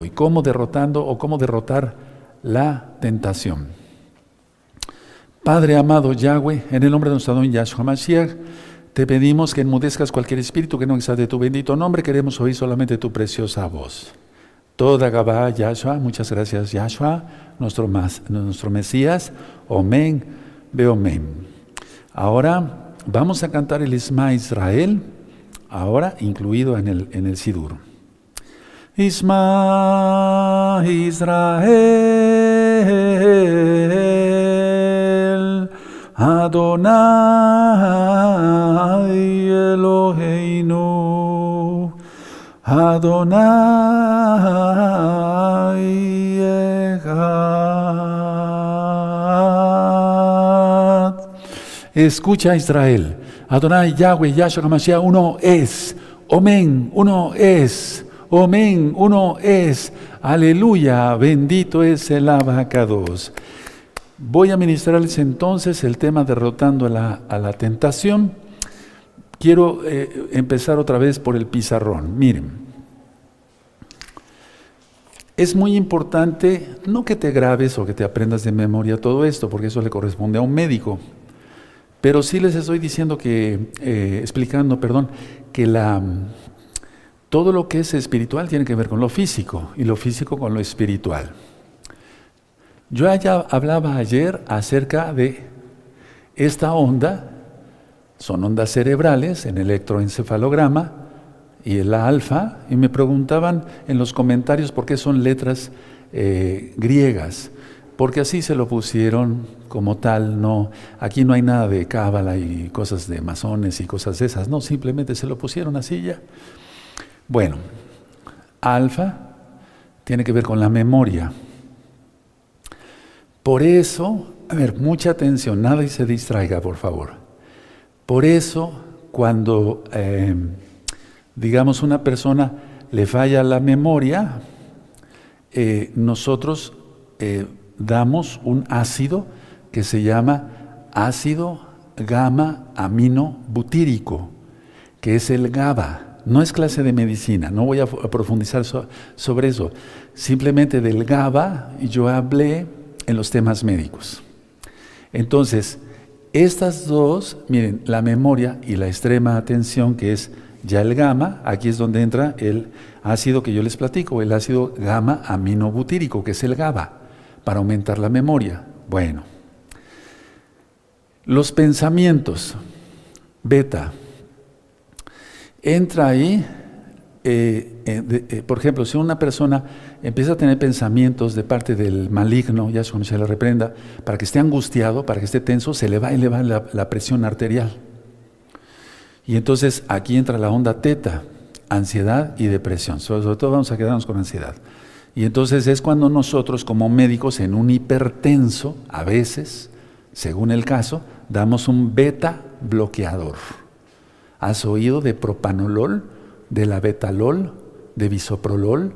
y cómo derrotando o cómo derrotar la tentación. Padre amado Yahweh, en el nombre de nuestro don Yahshua Mashiach, te pedimos que enmudezcas cualquier espíritu que no exalte tu bendito nombre, queremos oír solamente tu preciosa voz. Toda Gabá Yahshua, muchas gracias Yahshua, nuestro, nuestro Mesías, Omen, Beomen. Ahora vamos a cantar el Isma Israel, ahora incluido en el, en el Sidur. Isma Israel Adonai Eloheinu Adonai Echad. Escucha Israel Adonai Yahweh Yahshua HaMashiach uno es Omen uno es Amén, uno es. Aleluya, bendito es el abacados. Voy a ministrarles entonces el tema derrotando a la, tentación. Quiero eh, empezar otra vez por el pizarrón. Miren, es muy importante no que te grabes o que te aprendas de memoria todo esto, porque eso le corresponde a un médico. Pero sí les estoy diciendo que, eh, explicando, perdón, que la, todo lo que es espiritual tiene que ver con lo físico y lo físico con lo espiritual. Yo hablaba ayer acerca de esta onda, son ondas cerebrales en electroencefalograma y el alfa, y me preguntaban en los comentarios por qué son letras eh, griegas, porque así se lo pusieron como tal, no, aquí no hay nada de cábala y cosas de masones y cosas de esas, no, simplemente se lo pusieron así ya. Bueno, alfa tiene que ver con la memoria. Por eso, a ver, mucha atención, nada y se distraiga, por favor. Por eso, cuando, eh, digamos, una persona le falla la memoria, eh, nosotros eh, damos un ácido que se llama ácido gamma amino butírico, que es el GABA. No es clase de medicina, no voy a, profundizar sobre eso. Simplemente del GABA yo hablé en los temas médicos. Entonces, estas dos, miren, la memoria y la extrema atención, que es ya el gamma, aquí es donde entra el ácido que yo les platico, el ácido gamma aminobutírico, que es el GABA, para aumentar la memoria. Bueno, los pensamientos, beta, entra ahí, eh, eh, eh, por ejemplo, si una persona empieza a tener pensamientos de parte del maligno, ya se le reprenda, para que esté angustiado, para que esté tenso, se le va a elevar la, presión arterial. Y entonces aquí entra la onda teta, ansiedad y depresión. sobre todo vamos a quedarnos con ansiedad. Y entonces es cuando nosotros como médicos en un hipertenso, a veces, según el caso, damos un beta bloqueador. ¿Has oído de propanolol, de la betalol, de bisoprolol,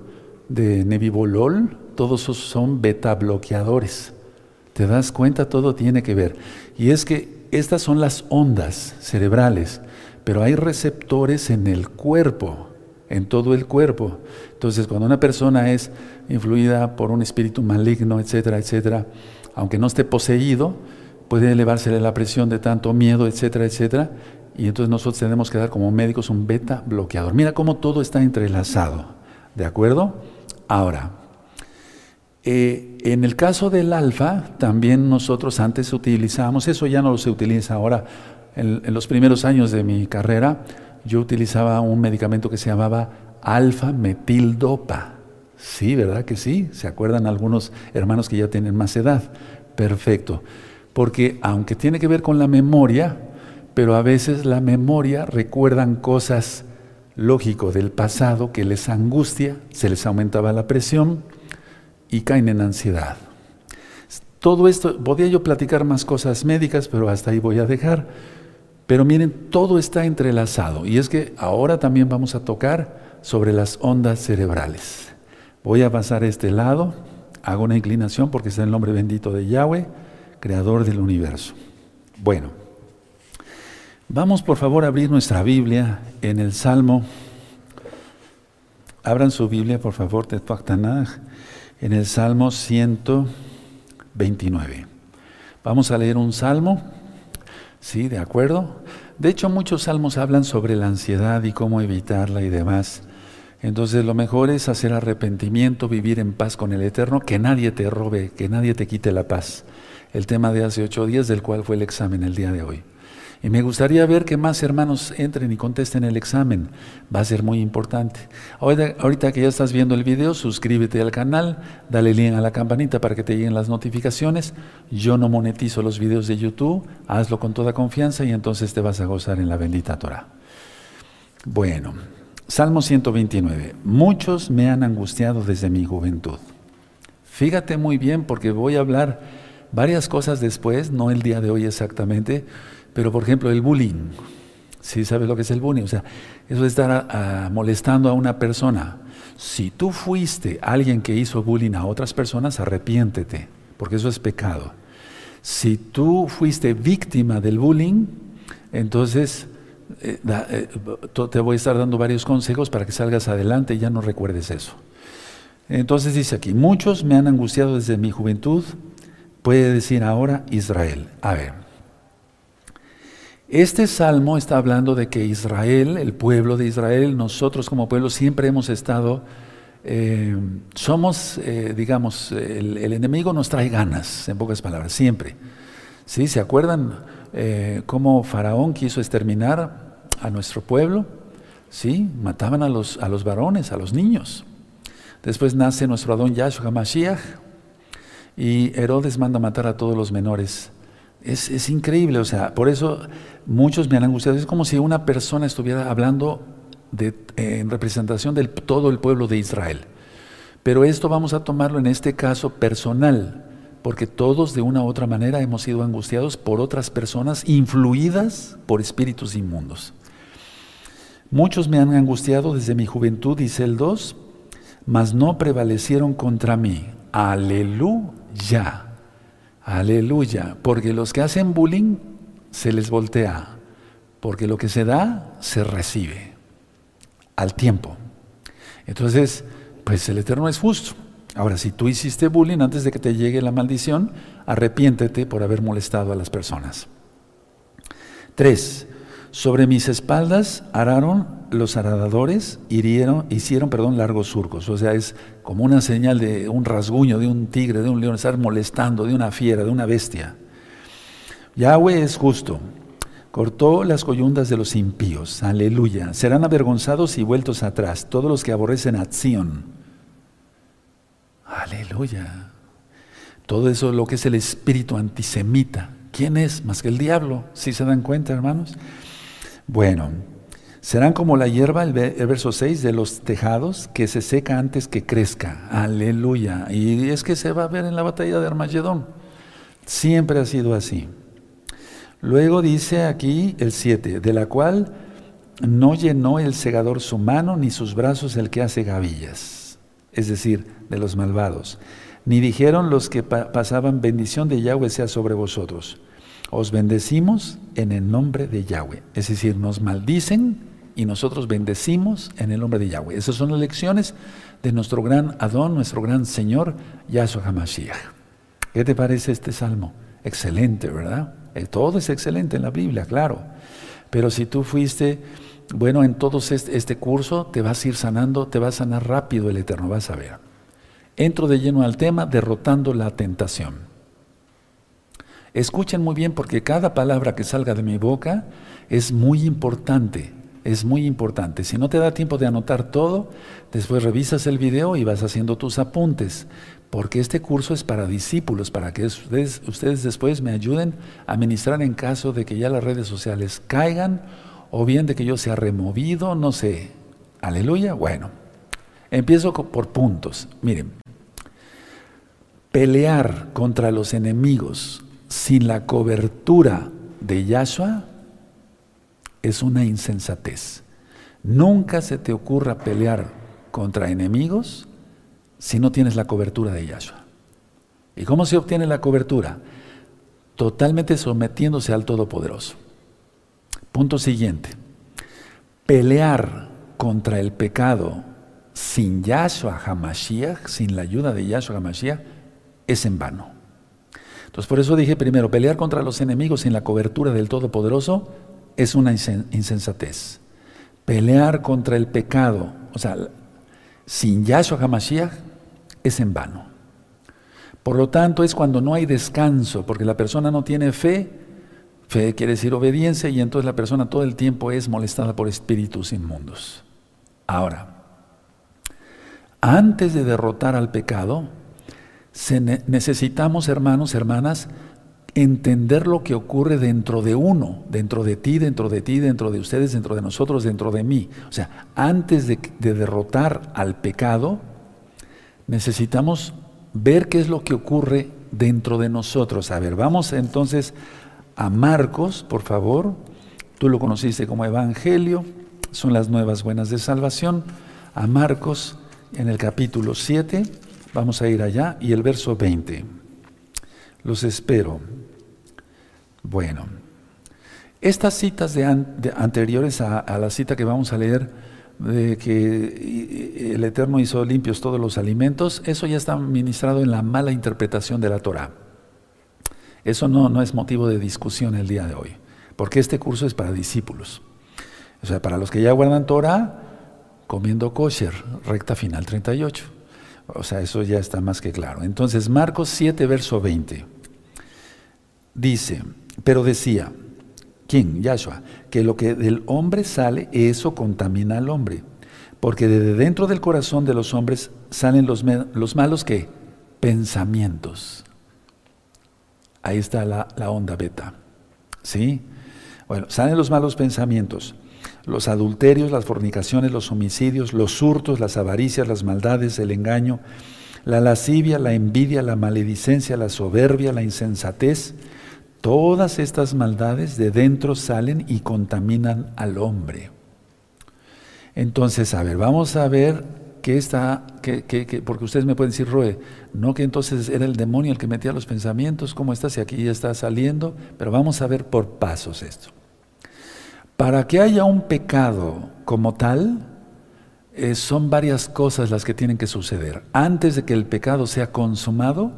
de nebivolol? Todos esos son beta bloqueadores. ¿Te das cuenta? Todo tiene que ver. Y es que estas son las ondas cerebrales, pero hay receptores en el cuerpo, en todo el cuerpo. Entonces, cuando una persona es influida por un espíritu maligno, etcétera, etcétera, aunque no esté poseído, puede elevársele la presión de tanto miedo, etcétera, etcétera, y entonces nosotros tenemos que dar como médicos un beta bloqueador. Mira cómo todo está entrelazado. ¿De acuerdo? Ahora, eh, en el caso del alfa, también nosotros antes utilizábamos, eso ya no se utiliza ahora, en, en los primeros años de mi carrera, yo utilizaba un medicamento que se llamaba alfa metildopa. Sí, ¿verdad que sí? ¿Se acuerdan algunos hermanos que ya tienen más edad? Perfecto. Porque aunque tiene que ver con la memoria, pero a veces la memoria recuerdan cosas lógico del pasado que les angustia, se les aumentaba la presión y caen en ansiedad. Todo esto, podía yo platicar más cosas médicas, pero hasta ahí voy a dejar. Pero miren, todo está entrelazado y es que ahora también vamos a tocar sobre las ondas cerebrales. Voy a pasar a este lado, hago una inclinación porque está el nombre bendito de Yahweh, creador del universo. Bueno, Vamos por favor a abrir nuestra Biblia en el Salmo Abran su Biblia, por favor, en el Salmo 129. Vamos a leer un salmo. Sí, de acuerdo. De hecho, muchos salmos hablan sobre la ansiedad y cómo evitarla y demás. Entonces, lo mejor es hacer arrepentimiento, vivir en paz con el Eterno, que nadie te robe, que nadie te quite la paz. El tema de hace ocho días, del cual fue el examen el día de hoy. Y me gustaría ver que más hermanos entren y contesten el examen. Va a ser muy importante. Ahorita, que ya estás viendo el video, suscríbete al canal, dale link a la campanita para que te lleguen las notificaciones. Yo no monetizo los videos de YouTube, hazlo con toda confianza y entonces te vas a gozar en la bendita Torah. Bueno, Salmo 129. Muchos me han angustiado desde mi juventud. Fíjate muy bien porque voy a hablar varias cosas después, no el día de hoy exactamente pero por ejemplo, el bullying, ¿sí sabes lo que es el bullying? O sea, eso es estar molestando a una persona. Si tú fuiste alguien que hizo bullying a otras personas, arrepiéntete, porque eso es pecado. Si tú fuiste víctima del bullying, entonces eh, eh, te voy a estar dando varios consejos para que salgas adelante y ya no recuerdes eso. Entonces dice aquí, muchos me han angustiado desde mi juventud, puede decir ahora Israel. A ver, este salmo está hablando de que Israel, el pueblo de Israel, nosotros como pueblo siempre hemos estado, eh, somos, eh, digamos, el, enemigo nos trae ganas, en pocas palabras, siempre. ¿Sí? ¿Se acuerdan eh, cómo Faraón quiso exterminar a nuestro pueblo? ¿Sí? Mataban a los, a los varones, a los niños. Después nace nuestro Adón Yahshua Mashiach y Herodes manda matar a todos los menores es, increíble, o sea, por eso muchos me han angustiado. Es como si una persona estuviera hablando de, en representación de todo el pueblo de Israel. Pero esto vamos a tomarlo en este caso personal, porque todos de una u otra manera hemos sido angustiados por otras personas influidas por espíritus inmundos. Muchos me han angustiado desde mi juventud, dice el 2, mas no prevalecieron contra mí. Aleluya. Aleluya, porque los que hacen bullying se les voltea, porque lo que se da se recibe al tiempo. Entonces, pues el Eterno es justo. Ahora, si tú hiciste bullying antes de que te llegue la maldición, arrepiéntete por haber molestado a las personas. Tres, sobre mis espaldas araron los aradadores, hirieron, hicieron perdón, largos surcos. O sea, es como una señal de un rasguño de un tigre, de un león, estar molestando, de una fiera, de una bestia. Yahweh es justo. Cortó las coyundas de los impíos. Aleluya. Serán avergonzados y vueltos atrás todos los que aborrecen acción. Aleluya. Todo eso lo que es el espíritu antisemita. ¿Quién es? Más que el diablo. Si se dan cuenta, hermanos? Bueno, serán como la hierba, el, verso 6, de los tejados que se seca antes que crezca. Aleluya. Y es que se va a ver en la batalla de Armagedón. Siempre ha sido así. Luego dice aquí el 7, de la cual no llenó el segador su mano ni sus brazos el que hace gavillas, es decir, de los malvados. Ni dijeron los que pasaban bendición de Yahweh sea sobre vosotros os bendecimos en el nombre de Yahweh. Es decir, nos maldicen y nosotros bendecimos en el nombre de Yahweh. Esas son las lecciones de nuestro gran Adón, nuestro gran Señor, Yahshua HaMashiach. ¿Qué te parece este salmo? Excelente, ¿verdad? Eh, todo es excelente en la Biblia, claro. Pero si tú fuiste, bueno, en todo este, este curso te vas a ir sanando, te va a sanar rápido el Eterno, vas a ver. Entro de lleno al tema, derrotando la tentación. Escuchen muy bien porque cada palabra que salga de mi boca es muy importante, es muy importante. Si no te da tiempo de anotar todo, después revisas el video y vas haciendo tus apuntes, porque este curso es para discípulos, para que ustedes, ustedes después me ayuden a ministrar en caso de que ya las redes sociales caigan o bien de que yo sea removido, no sé. Aleluya. Bueno, empiezo por puntos. Miren, pelear contra los enemigos sin la cobertura de Yahshua es una insensatez. Nunca se te ocurra pelear contra enemigos si no tienes la cobertura de Yahshua. ¿Y cómo se obtiene la cobertura? Totalmente sometiéndose al Todopoderoso. Punto siguiente. Pelear contra el pecado sin Yahshua HaMashiach, sin la ayuda de Yahshua HaMashiach, es en vano. Entonces, por eso dije primero, pelear contra los enemigos sin la cobertura del Todopoderoso es una insensatez. Pelear contra el pecado, o sea, sin Yahshua HaMashiach, es en vano. Por lo tanto, es cuando no hay descanso, porque la persona no tiene fe, fe quiere decir obediencia, y entonces la persona todo el tiempo es molestada por espíritus inmundos. Ahora, antes de derrotar al pecado, necesitamos, hermanos, hermanas, entender lo que ocurre dentro de uno, dentro de ti, dentro de ti, dentro de ustedes, dentro de nosotros, dentro de mí. O sea, antes de, derrotar al pecado, necesitamos ver qué es lo que ocurre dentro de nosotros. A ver, vamos entonces a Marcos, por favor. Tú lo conociste como Evangelio, son las nuevas buenas de salvación. A Marcos en el capítulo 7, vamos a ir allá, y el verso 20. Los espero. Bueno, estas citas de, anteriores a, la cita que vamos a leer, de que el Eterno hizo limpios todos los alimentos, eso ya está ministrado en la mala interpretación de la Torah. Eso no, no es motivo de discusión el día de hoy, porque este curso es para discípulos. O sea, para los que ya guardan Torah, comiendo kosher, recta final 38. O sea, eso ya está más que claro. Entonces, Marcos 7, verso 20, dice, pero decía, ¿quién? Yahshua, que lo que del hombre sale, eso contamina al hombre. Porque de dentro del corazón de los hombres salen los, los malos que pensamientos. Ahí está la, la onda beta. ¿Sí? Bueno, salen los malos pensamientos, los adulterios, las fornicaciones, los homicidios, los hurtos, las avaricias, las maldades, el engaño, la lascivia, la envidia, la maledicencia, la soberbia, la insensatez, Todas estas maldades de dentro salen y contaminan al hombre. Entonces, a ver, vamos a ver qué está, porque ustedes me pueden decir, Roe, no que entonces era el demonio el que metía los pensamientos, ¿cómo está? Si aquí ya está saliendo, pero vamos a ver por pasos esto. Para que haya un pecado como tal, eh, son varias cosas las que tienen que suceder. Antes de que el pecado sea consumado,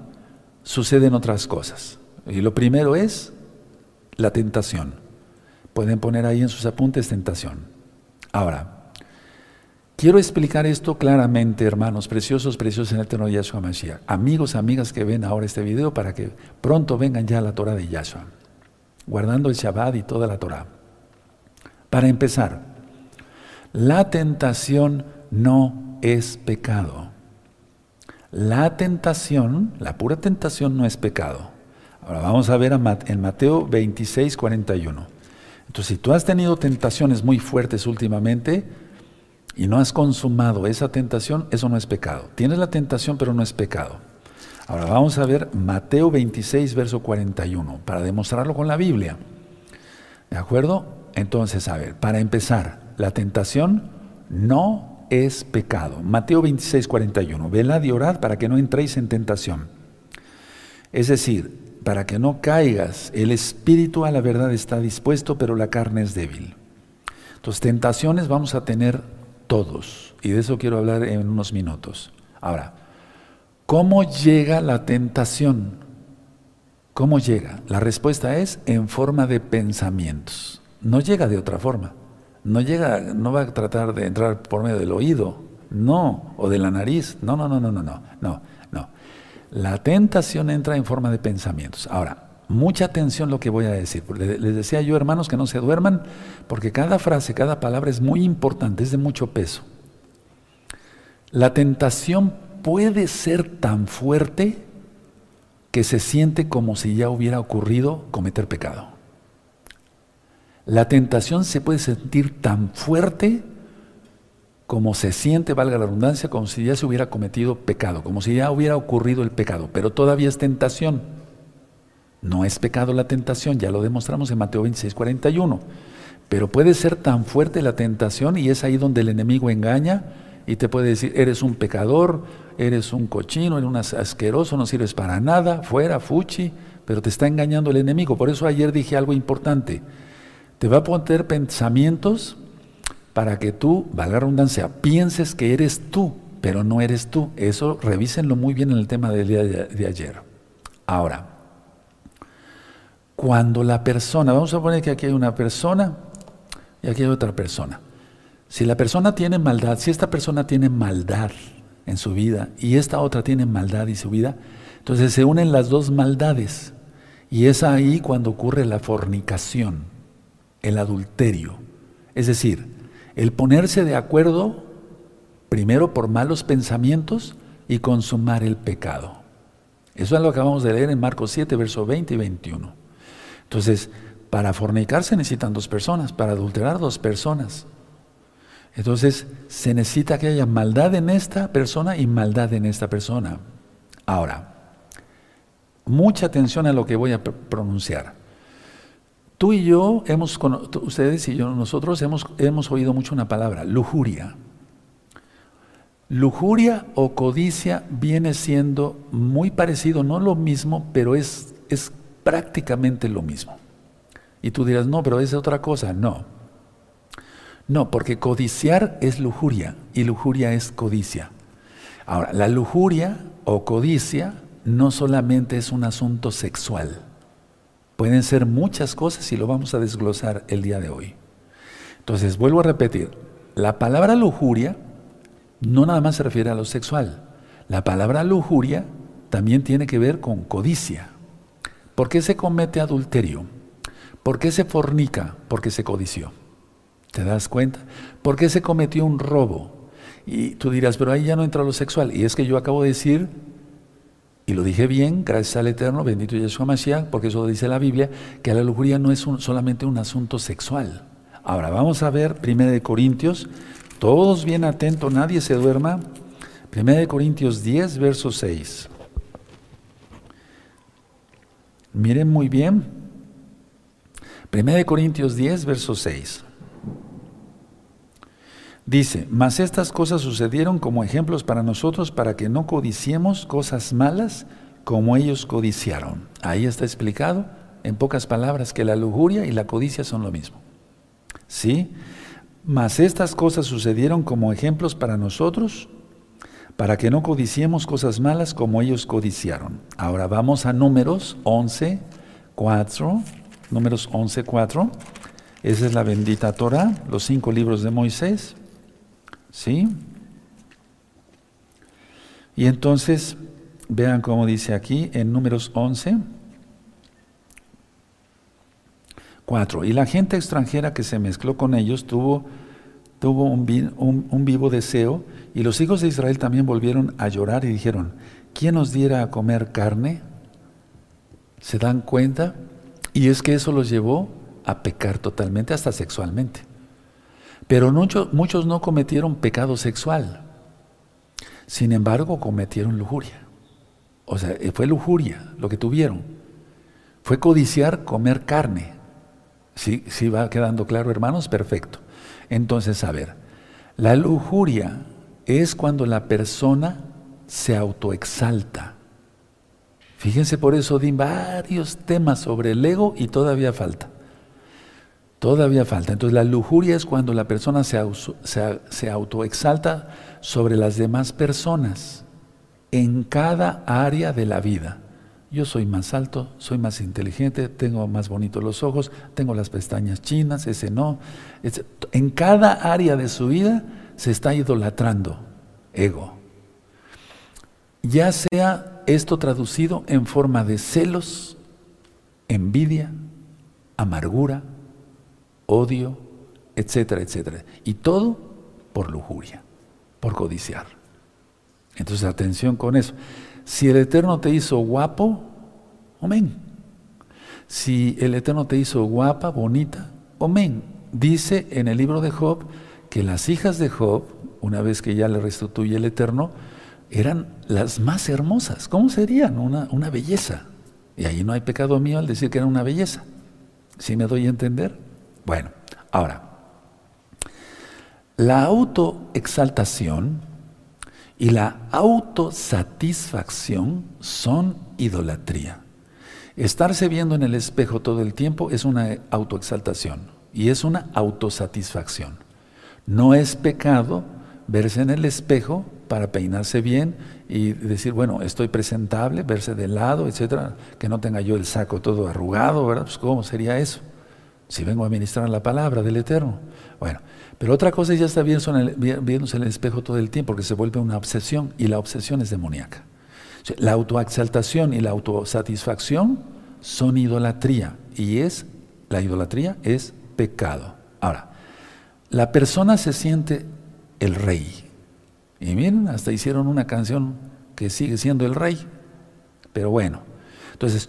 suceden otras cosas. Y lo primero es la tentación. Pueden poner ahí en sus apuntes tentación. Ahora, quiero explicar esto claramente, hermanos, preciosos, preciosos en el eterno Yahshua Mashiach. Amigos, amigas que ven ahora este video para que pronto vengan ya a la Torah de Yahshua, guardando el Shabbat y toda la Torah. Para empezar, la tentación no es pecado. La tentación, la pura tentación no es pecado. Ahora vamos a ver en Mateo 26, 41. Entonces, si tú has tenido tentaciones muy fuertes últimamente y no has consumado esa tentación, eso no es pecado. Tienes la tentación, pero no es pecado. Ahora vamos a ver Mateo 26, verso 41, para demostrarlo con la Biblia. ¿De acuerdo? Entonces, a ver, para empezar, la tentación no es pecado. Mateo 26, 41. Vela de orad para que no entréis en tentación. Es decir, para que no caigas. El espíritu a la verdad está dispuesto, pero la carne es débil. Entonces, tentaciones vamos a tener todos, y de eso quiero hablar en unos minutos. Ahora, ¿cómo llega la tentación? ¿Cómo llega? La respuesta es en forma de pensamientos. No llega de otra forma. No llega, no va a tratar de entrar por medio del oído, no, o de la nariz. No, no, no, no, no, no, no. La tentación entra en forma de pensamientos. Ahora, mucha atención lo que voy a decir. Les decía yo, hermanos, que no se duerman, porque cada frase, cada palabra es muy importante, es de mucho peso. La tentación puede ser tan fuerte que se siente como si ya hubiera ocurrido cometer pecado. La tentación se puede sentir tan fuerte como se siente, valga la redundancia, como si ya se hubiera cometido pecado, como si ya hubiera ocurrido el pecado, pero todavía es tentación. No es pecado la tentación, ya lo demostramos en Mateo 26, 41. Pero puede ser tan fuerte la tentación y es ahí donde el enemigo engaña y te puede decir, eres un pecador, eres un cochino, eres un asqueroso, no sirves para nada, fuera, fuchi, pero te está engañando el enemigo. Por eso ayer dije algo importante. Te va a poner pensamientos para que tú, valga la redundancia, pienses que eres tú, pero no eres tú. Eso revísenlo muy bien en el tema del día de, ayer. Ahora, cuando la persona, vamos a poner que aquí hay una persona y aquí hay otra persona. Si la persona tiene maldad, si esta persona tiene maldad en su vida y esta otra tiene maldad en su vida, entonces se unen las dos maldades. Y es ahí cuando ocurre la fornicación, el adulterio. Es decir, el ponerse de acuerdo primero por malos pensamientos y consumar el pecado. Eso es lo que acabamos de leer en Marcos 7, versos 20 y 21. Entonces, para fornicar se necesitan dos personas, para adulterar dos personas. Entonces, se necesita que haya maldad en esta persona y maldad en esta persona. Ahora, mucha atención a lo que voy a pronunciar. Tú y yo hemos, ustedes y yo, nosotros hemos, hemos oído mucho una palabra, lujuria. Lujuria o codicia viene siendo muy parecido, no lo mismo, pero es, es prácticamente lo mismo. Y tú dirás, no, pero es otra cosa. No. No, porque codiciar es lujuria y lujuria es codicia. Ahora, la lujuria o codicia no solamente es un asunto sexual. Pueden ser muchas cosas y lo vamos a desglosar el día de hoy. Entonces, vuelvo a repetir, la palabra lujuria no nada más se refiere a lo sexual. La palabra lujuria también tiene que ver con codicia. ¿Por qué se comete adulterio? ¿Por qué se fornica? Porque se codició. ¿Te das cuenta? ¿Por qué se cometió un robo? Y tú dirás, pero ahí ya no entra lo sexual. Y es que yo acabo de decir y lo dije bien, gracias al Eterno, bendito Yeshua Mashiach, porque eso dice la Biblia, que la lujuria no es solamente un asunto sexual. Ahora vamos a ver 1 de Corintios, todos bien atentos, nadie se duerma. 1 de Corintios 10, verso 6. Miren muy bien. 1 de Corintios 10, verso 6. Dice, mas estas cosas sucedieron como ejemplos para nosotros para que no codiciemos cosas malas como ellos codiciaron. Ahí está explicado en pocas palabras que la lujuria y la codicia son lo mismo. ¿Sí? Mas estas cosas sucedieron como ejemplos para nosotros para que no codiciemos cosas malas como ellos codiciaron. Ahora vamos a números 11, 4, números 11, 4. Esa es la bendita Torah, los cinco libros de Moisés. ¿Sí? Y entonces, vean cómo dice aquí en números 11, 4. Y la gente extranjera que se mezcló con ellos tuvo, tuvo un, un, vivo deseo, y los hijos de Israel también volvieron a llorar y dijeron, ¿quién nos diera a comer carne? ¿Se dan cuenta? Y es que eso los llevó a pecar totalmente, hasta sexualmente. Pero muchos, no cometieron pecado sexual. Sin embargo, cometieron lujuria. O sea, eh, fue lujuria lo que tuvieron. Fue codiciar comer carne. ¿Sí, ¿Sí va quedando claro, hermanos? Perfecto. Entonces, a ver, la lujuria es cuando la persona se autoexalta. Fíjense, por eso di varios temas sobre el ego y todavía falta. Todavía falta. Entonces la lujuria es cuando la persona se, se, autoexalta sobre las demás personas en cada área de la vida. Yo soy más alto, soy más inteligente, tengo más bonitos los ojos, tengo las pestañas chinas, ese no. En cada área de su vida se está idolatrando ego. Ya sea esto traducido en forma de celos, envidia, amargura, odio, etcétera, etcétera. Y todo por lujuria, por codiciar. Entonces, atención con eso. Si el Eterno te hizo guapo, amén. Si el Eterno te hizo guapa, bonita, amén. Dice en el libro de Job que las hijas de Job, una vez que ya le restituye el Eterno, eran las más hermosas. ¿Cómo serían? Una, una belleza. Y ahí no hay pecado mío al decir que era una belleza. ¿Sí me doy a entender? Bueno, ahora, la autoexaltación y la autosatisfacción son idolatría. Estarse viendo en el espejo todo el tiempo es una autoexaltación y es una autosatisfacción. No es pecado verse en el espejo para peinarse bien y decir, bueno, estoy presentable, verse de lado, etcétera, que no tenga yo el saco todo arrugado, ¿verdad? Pues ¿cómo sería eso? Si vengo a ministrar la palabra del Eterno. Bueno, pero otra cosa es ya está viéndose en el espejo todo el tiempo, porque se vuelve una obsesión y la obsesión es demoníaca. La autoexaltación y la autosatisfacción son idolatría y es la idolatría es pecado. Ahora, la persona se siente el rey. Y miren, hasta hicieron una canción que sigue siendo el rey. Pero bueno, entonces,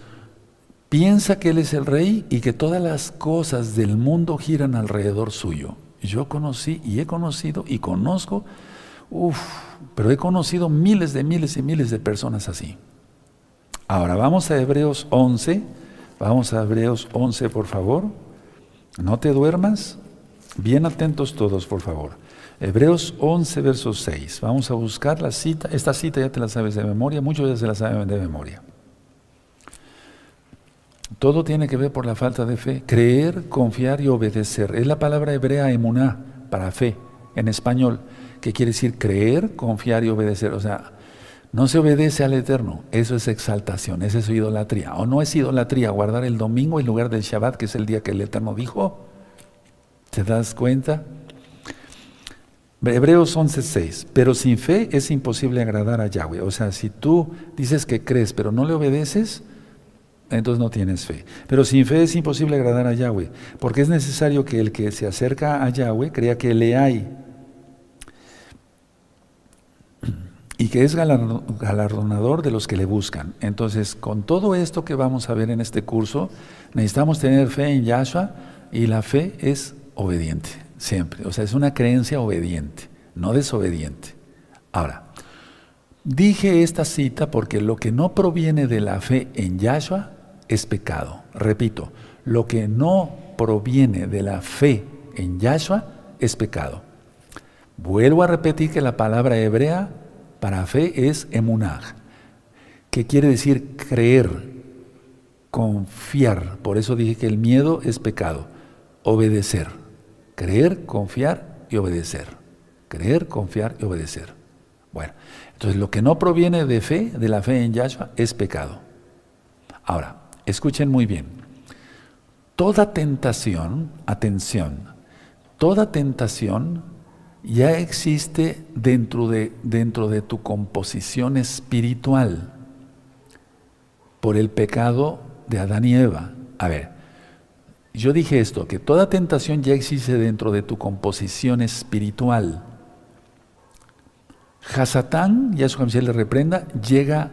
piensa que él es el rey y que todas las cosas del mundo giran alrededor suyo. Yo conocí y he conocido y conozco, uff, pero he conocido miles de miles y miles de personas así. Ahora vamos a Hebreos 11, vamos a Hebreos 11 por favor. No te duermas, bien atentos todos por favor. Hebreos 11, verso 6. Vamos a buscar la cita. Esta cita ya te la sabes de memoria, muchos ya se la saben de memoria. Todo tiene que ver por la falta de fe. Creer, confiar y obedecer. Es la palabra hebrea emuná para fe en español, que quiere decir creer, confiar y obedecer. O sea, no se obedece al Eterno. Eso es exaltación, eso es idolatría. O no es idolatría guardar el domingo en lugar del Shabbat, que es el día que el Eterno dijo. ¿Te das cuenta? Hebreos 11:6, pero sin fe es imposible agradar a Yahweh. O sea, si tú dices que crees, pero no le obedeces, entonces no tienes fe. Pero sin fe es imposible agradar a Yahweh, porque es necesario que el que se acerca a Yahweh crea que le hay y que es galardonador de los que le buscan. Entonces, con todo esto que vamos a ver en este curso, necesitamos tener fe en Yahshua y la fe es obediente, siempre. O sea, es una creencia obediente, no desobediente. Ahora, dije esta cita porque lo que no proviene de la fe en Yahshua es pecado. Repito, lo que no proviene de la fe en Yahshua es pecado. Vuelvo a repetir que la palabra hebrea para fe es emunah, que quiere decir creer, confiar. Por eso dije que el miedo es pecado. Obedecer. Creer, confiar y obedecer. Creer, confiar y obedecer. Bueno, entonces lo que no proviene de fe, de la fe en Yahshua, es pecado. Ahora, Escuchen muy bien. Toda tentación, atención, toda tentación ya existe dentro de, dentro de tu composición espiritual por el pecado de Adán y Eva. A ver, yo dije esto, que toda tentación ya existe dentro de tu composición espiritual. Hasatán, ya su le reprenda, llega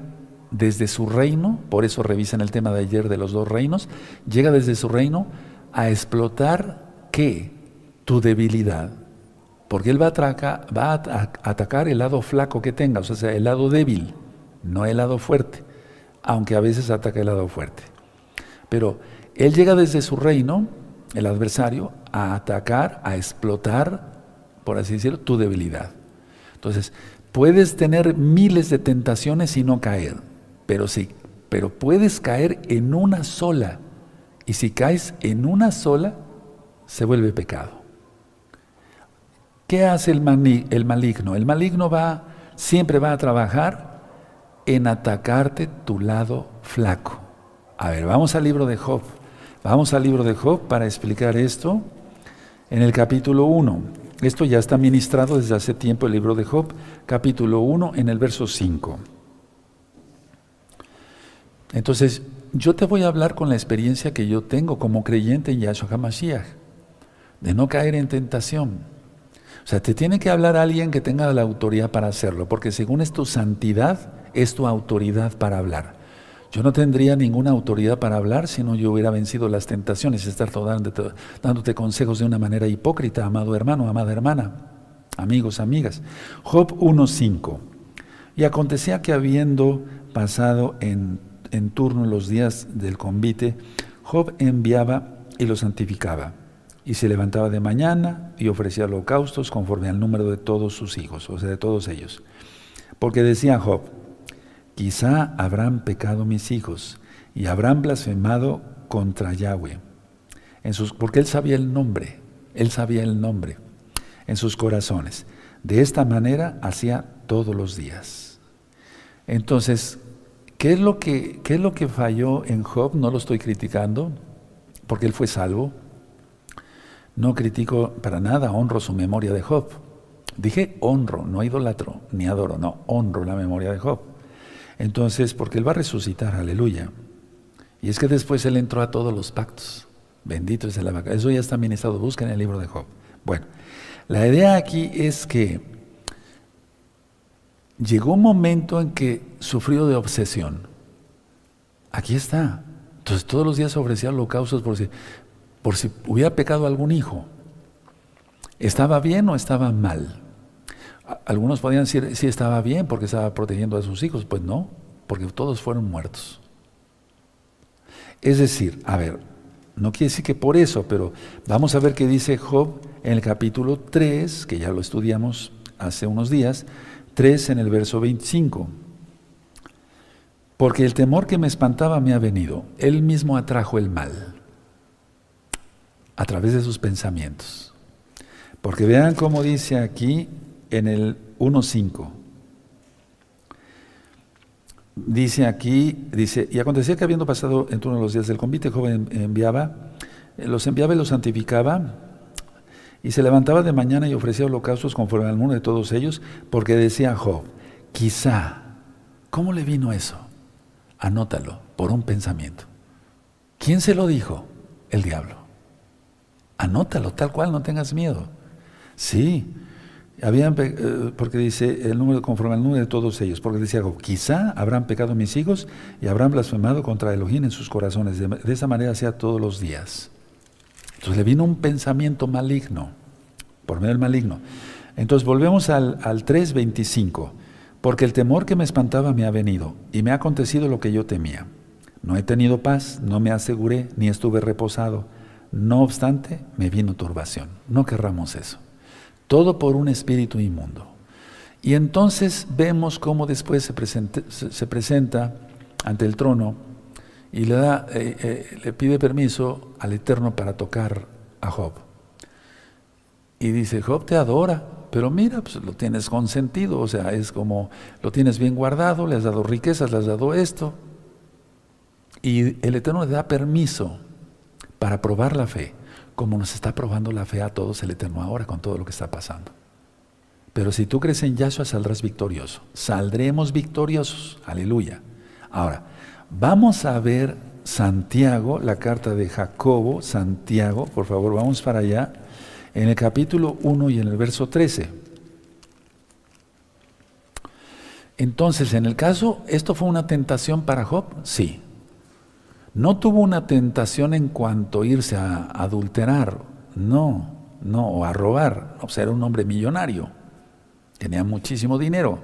desde su reino, por eso revisan el tema de ayer de los dos reinos, llega desde su reino a explotar qué? Tu debilidad. Porque él va a, va a atacar el lado flaco que tengas, o sea, el lado débil, no el lado fuerte, aunque a veces ataca el lado fuerte. Pero él llega desde su reino, el adversario, a atacar, a explotar, por así decirlo, tu debilidad. Entonces, puedes tener miles de tentaciones y no caer pero sí, pero puedes caer en una sola. Y si caes en una sola, se vuelve pecado. ¿Qué hace el, el maligno? El maligno va, siempre va a trabajar en atacarte tu lado flaco. A ver, vamos al libro de Job. Vamos al libro de Job para explicar esto en el capítulo 1. Esto ya está ministrado desde hace tiempo el libro de Job, capítulo 1 en el verso 5. Entonces, yo te voy a hablar con la experiencia que yo tengo como creyente en Yahshua HaMashiach, de no caer en tentación. O sea, te tiene que hablar alguien que tenga la autoridad para hacerlo, porque según es tu santidad, es tu autoridad para hablar. Yo no tendría ninguna autoridad para hablar si no yo hubiera vencido las tentaciones, estar dándote, dándote consejos de una manera hipócrita, amado hermano, amada hermana, amigos, amigas. Job 1.5. Y acontecía que habiendo pasado en en turno los días del convite, Job enviaba y lo santificaba, y se levantaba de mañana y ofrecía holocaustos conforme al número de todos sus hijos, o sea, de todos ellos. Porque decía Job, quizá habrán pecado mis hijos y habrán blasfemado contra Yahweh. Porque él sabía el nombre, él sabía el nombre. en sus corazones. De esta manera hacía todos los días. Entonces, ¿qué es lo que, qué es lo que falló en Job? No lo estoy criticando, porque él fue salvo. No critico para nada, honro su memoria de Job. Dije honro, no idolatro, ni adoro, no, honro la memoria de Job. Entonces, porque él va a resucitar, aleluya. Y es que después él entró a todos los pactos. Bendito es el vaca. Eso ya está ministrado, busca en el libro de Job. Bueno, la idea aquí es que llegó un momento en que sufrió de obsesión. Aquí está. Entonces todos los días ofrecía holocaustos por si, por si hubiera pecado algún hijo. ¿Estaba bien o estaba mal? Algunos podían decir, sí estaba bien porque estaba protegiendo a sus hijos. Pues no, porque todos fueron muertos. Es decir, a ver, no quiere decir que por eso, pero vamos a ver qué dice Job en el capítulo 3, que ya lo estudiamos hace unos días, 3 en el verso 25. Porque el temor que me espantaba me ha venido. Él mismo atrajo el mal a través de sus pensamientos. Porque vean cómo dice aquí en el 1.5. Dice aquí, dice, y acontecía que habiendo pasado en uno de los días del convite, el joven enviaba, eh, los enviaba y los santificaba, y se levantaba de mañana y ofrecía holocaustos conforme al mundo de todos ellos, porque decía Job, quizá, ¿cómo le vino eso? Anótalo por un pensamiento. ¿Quién se lo dijo? El diablo. Anótalo tal cual, no tengas miedo. Sí, habían, eh, porque dice el número conforme al número de todos ellos, porque decía quizá habrán pecado mis hijos y habrán blasfemado contra Elohim en sus corazones. De, esa manera hacía todos los días. Entonces le vino un pensamiento maligno, por medio del maligno. Entonces volvemos al, al 3.25, porque el temor que me espantaba me ha venido y me ha acontecido lo que yo temía. No he tenido paz, no me aseguré, ni estuve reposado. No obstante, me vino turbación. No querramos eso. Todo por un espíritu inmundo. Y entonces vemos cómo después se, presenta ante el trono y le, da, eh, eh, le pide permiso al Eterno para tocar a Job. Y dice, Job te adora, pero mira, pues lo tienes consentido, o sea, es como lo tienes bien guardado, le has dado riquezas, le has dado esto. Y el Eterno le da permiso para probar la fe como nos está probando la fe a todos el Eterno ahora con todo lo que está pasando. Pero si tú crees en Yahshua saldrás victorioso. Saldremos victoriosos. Aleluya. Ahora, vamos a ver Santiago, la carta de Jacobo, Santiago, por favor, vamos para allá, en el capítulo 1 y en el verso 13. Entonces, en el caso, ¿esto fue una tentación para Job? Sí. No tuvo una tentación en cuanto a irse a adulterar, no, no, o a robar, o sea, era un hombre millonario, tenía muchísimo dinero.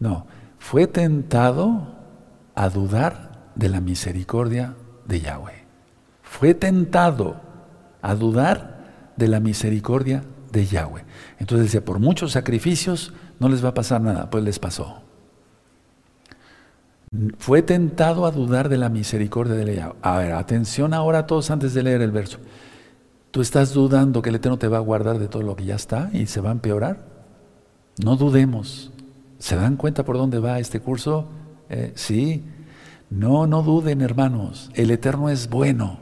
No, fue tentado a dudar de la misericordia de Yahweh. Fue tentado a dudar de la misericordia de Yahweh. Entonces decía, por muchos sacrificios no les va a pasar nada, pues les pasó fue tentado a dudar de la misericordia de Yahweh. A ver, atención ahora a todos antes de leer el verso. ¿Tú estás dudando que el Eterno te va a guardar de todo lo que ya está y se va a empeorar? No dudemos. ¿Se dan cuenta por dónde va este curso? Eh, sí. No, no duden, hermanos. El Eterno es bueno.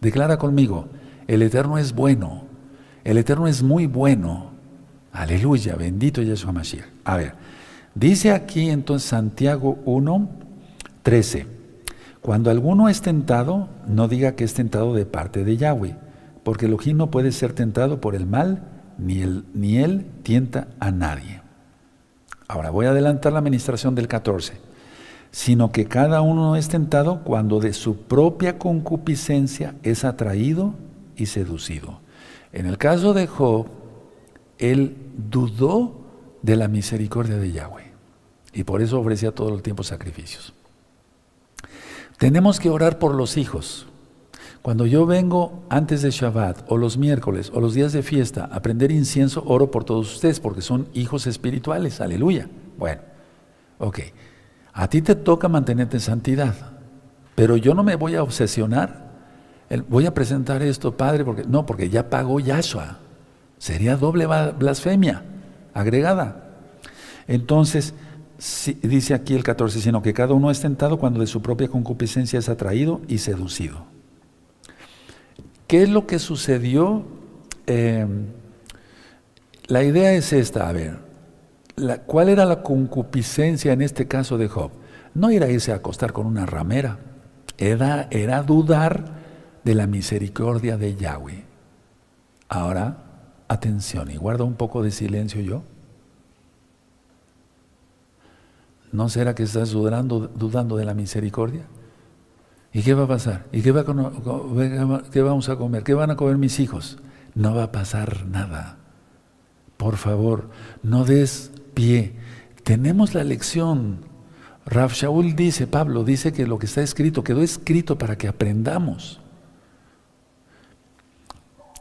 Declara conmigo, el Eterno es bueno. El Eterno es muy bueno. Aleluya, bendito Yeshua Mashiach. A ver, Dice aquí entonces Santiago 1, 13. Cuando alguno es tentado, no diga que es tentado de parte de Yahweh, porque el ojín no puede ser tentado por el mal, ni él, ni él tienta a nadie. Ahora voy a adelantar la administración del 14. Sino que cada uno es tentado cuando de su propia concupiscencia es atraído y seducido. En el caso de Job, él dudó de la misericordia de Yahweh. Y por eso ofrecía todo el tiempo sacrificios. Tenemos que orar por los hijos. Cuando yo vengo antes de Shabbat o los miércoles o los días de fiesta a prender incienso, oro por todos ustedes porque son hijos espirituales. Aleluya. Bueno, ok. A ti te toca mantenerte en santidad, pero yo no me voy a obsesionar. Voy a presentar esto, Padre, porque no, porque ya pagó Yahshua. Sería doble blasfemia agregada. Entonces, dice aquí el 14, sino que cada uno es tentado cuando de su propia concupiscencia es atraído y seducido. ¿Qué es lo que sucedió? Em, la idea es esta, a ver, ¿cuál era la concupiscencia en este caso de Job? No era irse a acostar con una ramera, era, era dudar de la misericordia de Yahweh. Ahora, atención, y guarda un poco de silencio yo. ¿No será que estás dudando, de la misericordia? ¿Y qué va a pasar? ¿Y qué, va qué vamos a comer? ¿Qué van a comer mis hijos? No va a pasar nada. Por favor, no des pie. Tenemos la lección. Raf Shaul dice, Pablo dice que lo que está escrito quedó escrito para que aprendamos.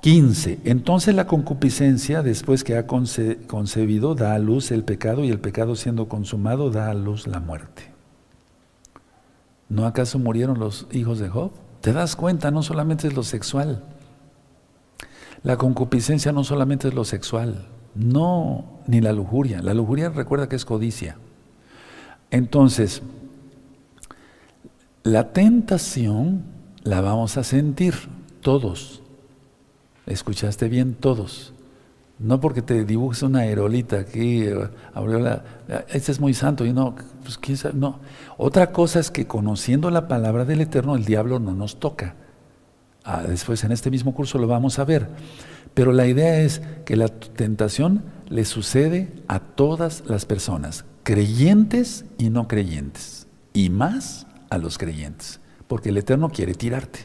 15. Entonces la concupiscencia, después que ha concebido, da a luz el pecado y el pecado siendo consumado da a luz la muerte. ¿No acaso murieron los hijos de Job? ¿Te das cuenta? No solamente es lo sexual. La concupiscencia no solamente es lo sexual, no, ni la lujuria. La lujuria recuerda que es codicia. Entonces, la tentación la vamos a sentir todos. Escuchaste bien todos. No porque te dibujes una aerolita aquí, Aureola, este es muy santo y no, pues quién sabe, no. Otra cosa es que conociendo la palabra del Eterno, el diablo no nos toca. Ah, después en este mismo curso lo vamos a ver. Pero la idea es que la tentación le sucede a todas las personas, creyentes y no creyentes, y más a los creyentes, porque el Eterno quiere tirarte.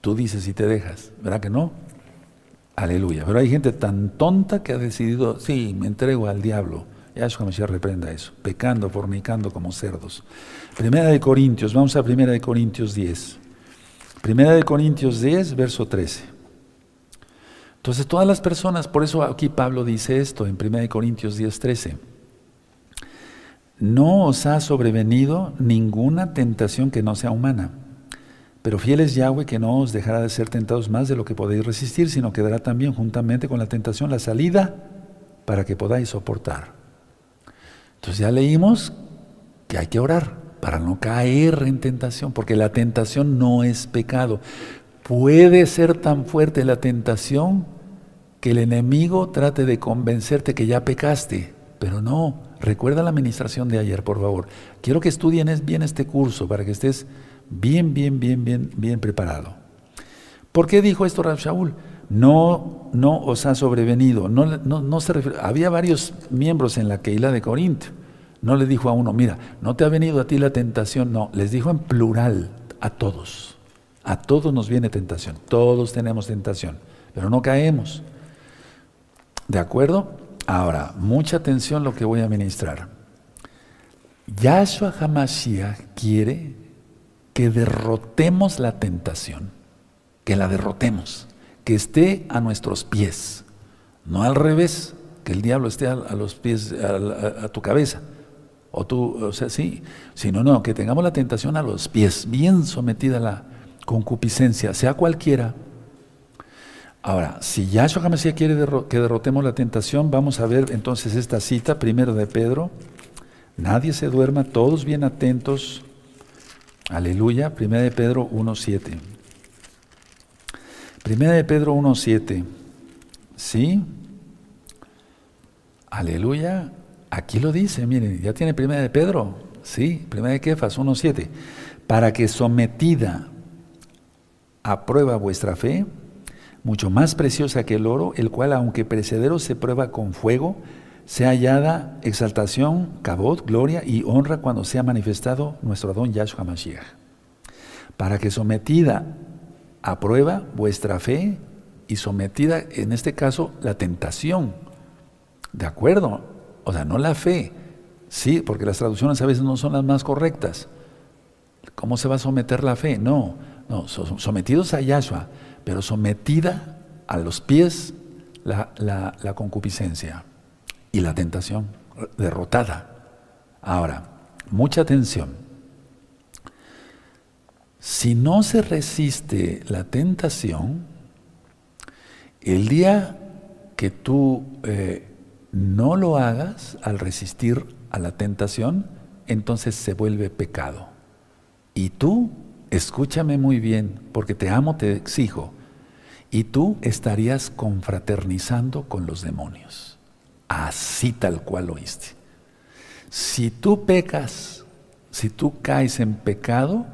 Tú dices y te dejas, ¿verdad que no? Aleluya. Pero hay gente tan tonta que ha decidido, sí, me entrego al diablo. Ya Yahshua Mashiach reprenda eso, pecando, fornicando como cerdos. Primera de Corintios, vamos a Primera de Corintios 10. Primera de Corintios 10, verso 13. Entonces todas las personas, por eso aquí Pablo dice esto en Primera de Corintios 10, 13. No os ha sobrevenido ninguna tentación que no sea humana pero fiel es Yahweh que no os dejará de ser tentados más de lo que podéis resistir, sino que dará también juntamente con la tentación la salida para que podáis soportar. Entonces ya leímos que hay que orar para no caer en tentación, porque la tentación no es pecado. Puede ser tan fuerte la tentación que el enemigo trate de convencerte que ya pecaste, pero no. Recuerda la administración de ayer, por favor. Quiero que estudien bien este curso para que estés bien, bien, bien, bien, bien preparado. ¿Por qué dijo esto Rab Shaul? No, no os ha sobrevenido. No, no, se Había varios miembros en la Keilah de Corinto. No le dijo a uno, mira, no te ha venido a ti la tentación. No, les dijo en plural a todos. A todos nos viene tentación. Todos tenemos tentación, pero no caemos. ¿De acuerdo? Ahora, mucha atención lo que voy a ministrar. Yahshua Hamashiach quiere que derrotemos la tentación, que la derrotemos, que esté a nuestros pies, no al revés, que el diablo esté a, los pies, a, tu cabeza, o tú, o sea, sí, sino no, que tengamos la tentación a los pies, bien sometida a la concupiscencia, sea cualquiera. Ahora, si Yahshua HaMashiach quiere que derrotemos la tentación, vamos a ver entonces esta cita, primero de Pedro, nadie se duerma, todos bien atentos, Aleluya. Primera de Pedro 1.7. Primera de Pedro 1.7. ¿Sí? Aleluya. Aquí lo dice, miren, ya tiene Primera de Pedro. Sí, Primera de Kefas 1.7. Para que sometida a prueba vuestra fe, mucho más preciosa que el oro, el cual aunque precedero se prueba con fuego, sea hallada exaltación, cabot, gloria y honra cuando sea manifestado nuestro Adón Yahshua Mashiach. Para que sometida a prueba vuestra fe y sometida, en este caso, la tentación. ¿De acuerdo? O sea, no la fe. Sí, porque las traducciones a veces no son las más correctas. ¿Cómo se va a someter la fe? No, no, sometidos a Yahshua, pero sometida a los pies la, concupiscencia y la tentación derrotada. Ahora, mucha atención. Si no se resiste la tentación El día que tú eh, no lo hagas al resistir a la tentación, entonces se vuelve pecado. Y tú, escúchame muy bien, porque te amo, te exijo, y tú estarías confraternizando con los demonios. Así tal cual lo oíste. Si tú pecas, si tú caes en pecado,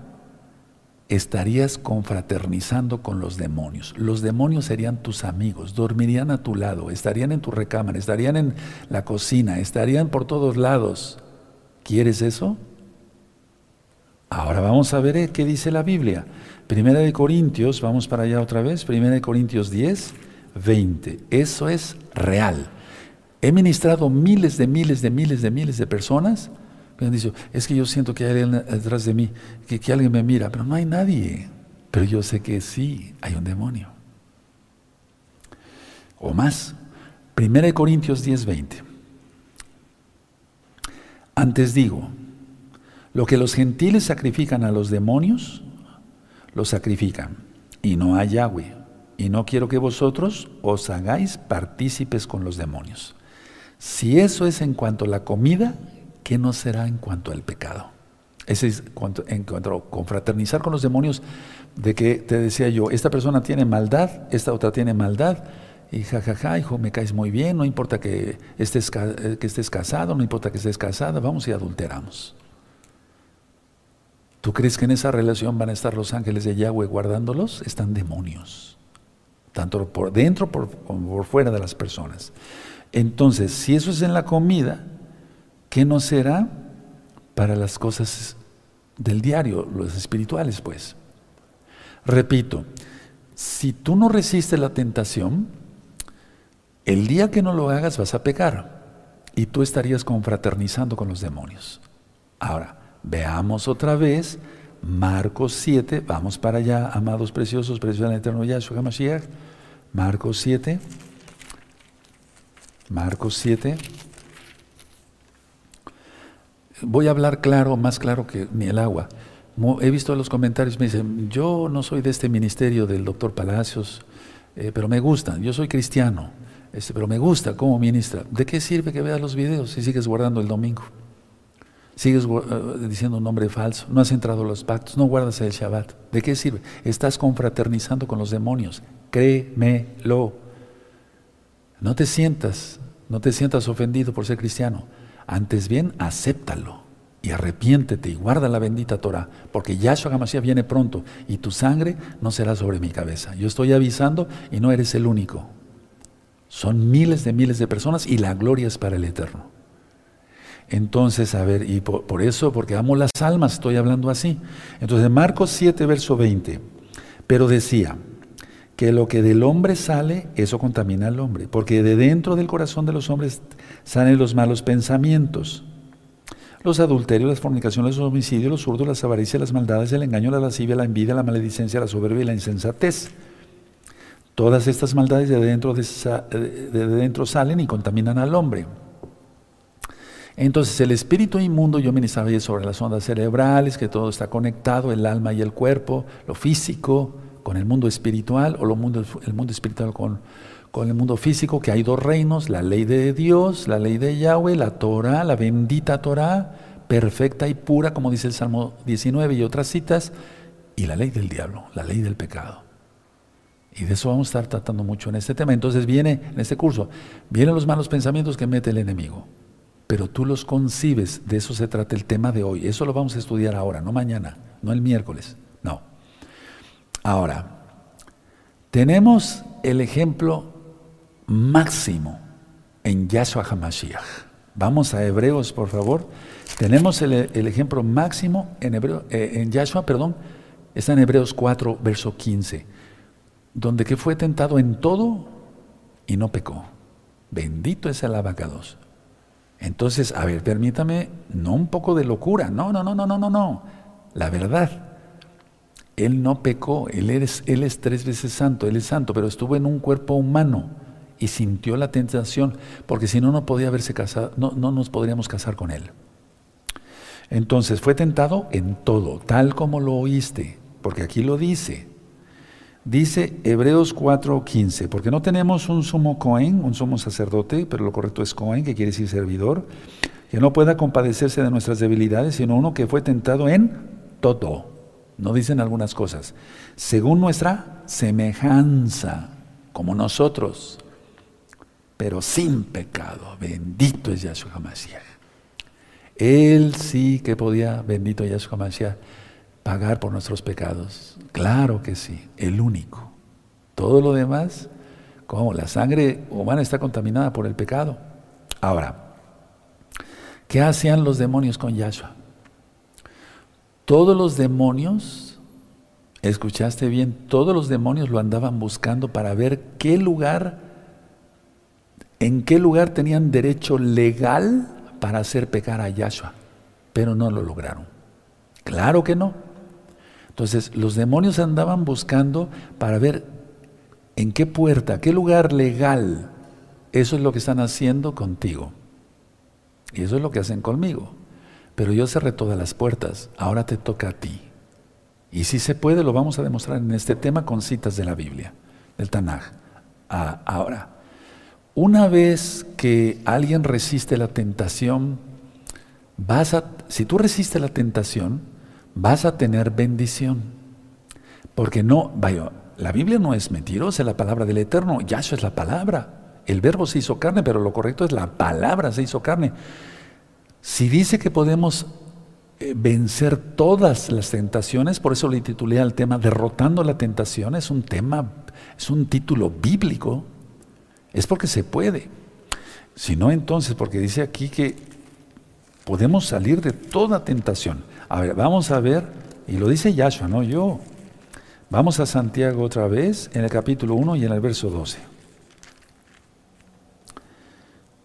estarías confraternizando con los demonios. Los demonios serían tus amigos, dormirían a tu lado, estarían en tu recámara, estarían en la cocina, estarían por todos lados. ¿Quieres eso? Ahora vamos a ver eh, qué dice la Biblia. Primera de Corintios, vamos para allá otra vez, Primera de Corintios 10, 20. Eso es real. He ministrado miles de miles de miles de miles de personas me han dicho, es que yo siento que hay alguien detrás de mí, que, que alguien me mira, pero no hay nadie. Pero yo sé que sí, hay un demonio. O más. Primera de Corintios 10, 20. Antes digo, lo que los gentiles sacrifican a los demonios, lo sacrifican, y no a Yahweh. Y no quiero que vosotros os hagáis partícipes con los demonios. Si eso es en cuanto a la comida, ¿qué no será en cuanto al pecado? Ese es en cuanto a confraternizar con los demonios, de que te decía yo, esta persona tiene maldad, esta otra tiene maldad, y jajaja, hijo, me caes muy bien, no importa que estés, que estés casado, no importa que estés casada, vamos y adulteramos. ¿Tú crees que en esa relación van a estar los ángeles de Yahweh guardándolos? Están demonios, tanto por dentro como por fuera de las personas. Entonces, si eso es en la comida, ¿Qué no será para las cosas del diario, los espirituales, pues? Repito, si tú no resistes la tentación, el día que no lo hagas vas a pecar y tú estarías confraternizando con los demonios. Ahora, veamos otra vez Marcos 7, vamos para allá, amados preciosos, preciosos del eterno Yahshua HaMashiach. Marcos 7, Marcos 7. Voy a hablar claro, más claro que ni el agua. He visto los comentarios, me dicen, yo no soy de este ministerio del doctor Palacios, eh, pero me gusta, yo soy cristiano, este, pero me gusta cómo ministra. ¿De qué sirve que veas los videos si sigues guardando el domingo? Sigues eh, diciendo un nombre falso, no has entrado a los pactos, no guardas el Shabbat. ¿De qué sirve? Estás confraternizando con los demonios. Créemelo. No te sientas, no te sientas ofendido por ser cristiano. Antes bien, acéptalo y arrepiéntete y guarda la bendita Torah, porque Yahshua Hamashiach viene pronto y tu sangre no será sobre mi cabeza. Yo estoy avisando y no eres el único. Son miles de miles de personas y la gloria es para el Eterno. Entonces, a ver, y por, eso, porque amo las almas, estoy hablando así. Entonces, Marcos 7, verso 20, pero decía que lo que del hombre sale, eso contamina al hombre, porque de dentro del corazón de los hombres salen los malos pensamientos, los adulterios, las fornicaciones, los homicidios, los zurdos, las avaricias, las maldades, el engaño, la lascivia, la envidia, la maledicencia, la soberbia y la insensatez. Todas estas maldades de dentro, de, dentro salen y contaminan al hombre. Entonces el espíritu inmundo, yo ministraba sobre las ondas cerebrales, que todo está conectado, el alma y el cuerpo, lo físico con el mundo espiritual o lo mundo, el mundo espiritual con, con el mundo físico, que hay dos reinos, la ley de Dios, la ley de Yahweh, la Torah, la bendita Torah, perfecta y pura, como dice el Salmo 19 y otras citas, y la ley del diablo, la ley del pecado. Y de eso vamos a estar tratando mucho en este tema. Entonces viene, en este curso, vienen los malos pensamientos que mete el enemigo, pero tú los concibes, de eso se trata el tema de hoy. Eso lo vamos a estudiar ahora, no mañana, no el miércoles, no. Ahora, tenemos el ejemplo máximo en Yahshua HaMashiach. Vamos a Hebreos, por favor. Tenemos el, ejemplo máximo en, Hebreo, eh, en Yahshua, perdón, está en Hebreos 4, verso 15, donde que fue tentado en todo y no pecó. Bendito es el abacados. Entonces, a ver, permítame, no un poco de locura, no, no, no, no, no, no, no. La verdad, él no pecó, él es, él es tres veces santo, Él es santo, pero estuvo en un cuerpo humano y sintió la tentación, porque si no, no podía haberse casado, no, no nos podríamos casar con él. Entonces fue tentado en todo, tal como lo oíste, porque aquí lo dice. Dice Hebreos 4:15, porque no tenemos un sumo Cohen, un sumo sacerdote, pero lo correcto es Cohen, que quiere decir servidor, que no pueda compadecerse de nuestras debilidades, sino uno que fue tentado en todo. No dicen algunas cosas. Según nuestra semejanza, como nosotros, pero sin pecado. Bendito es Yahshua HaMashiach. Él sí que podía, bendito Yahshua HaMashiach, pagar por nuestros pecados. Claro que sí, el único. Todo lo demás, como la sangre humana está contaminada por el pecado. Ahora, ¿qué hacían los demonios con Yahshua? Todos los demonios, escuchaste bien, todos los demonios lo andaban buscando para ver qué lugar, en qué lugar tenían derecho legal para hacer pecar a Yahshua, pero no lo lograron. Claro que no. Entonces, los demonios andaban buscando para ver en qué puerta, qué lugar legal. Eso es lo que están haciendo contigo. Y eso es lo que hacen conmigo. Pero yo cerré todas las puertas. Ahora te toca a ti. Y si se puede, lo vamos a demostrar en este tema con citas de la Biblia, del Tanaj. Ah, ahora, una vez que alguien resiste la tentación, si tú resistes la tentación, vas a tener bendición. Porque no, vaya, la Biblia no es mentirosa, es la palabra del Eterno, Yahshua es la palabra. El verbo se hizo carne, pero lo correcto es la palabra se hizo carne. Si dice que podemos eh, vencer todas las tentaciones, por eso le titulé al tema Derrotando la tentación, es un tema, es un título bíblico, es porque se puede. Si no, entonces, porque dice aquí que podemos salir de toda tentación. A ver, vamos a ver, y lo dice Yahshua, no yo. Vamos a Santiago otra vez, en el capítulo 1 y en el verso 12.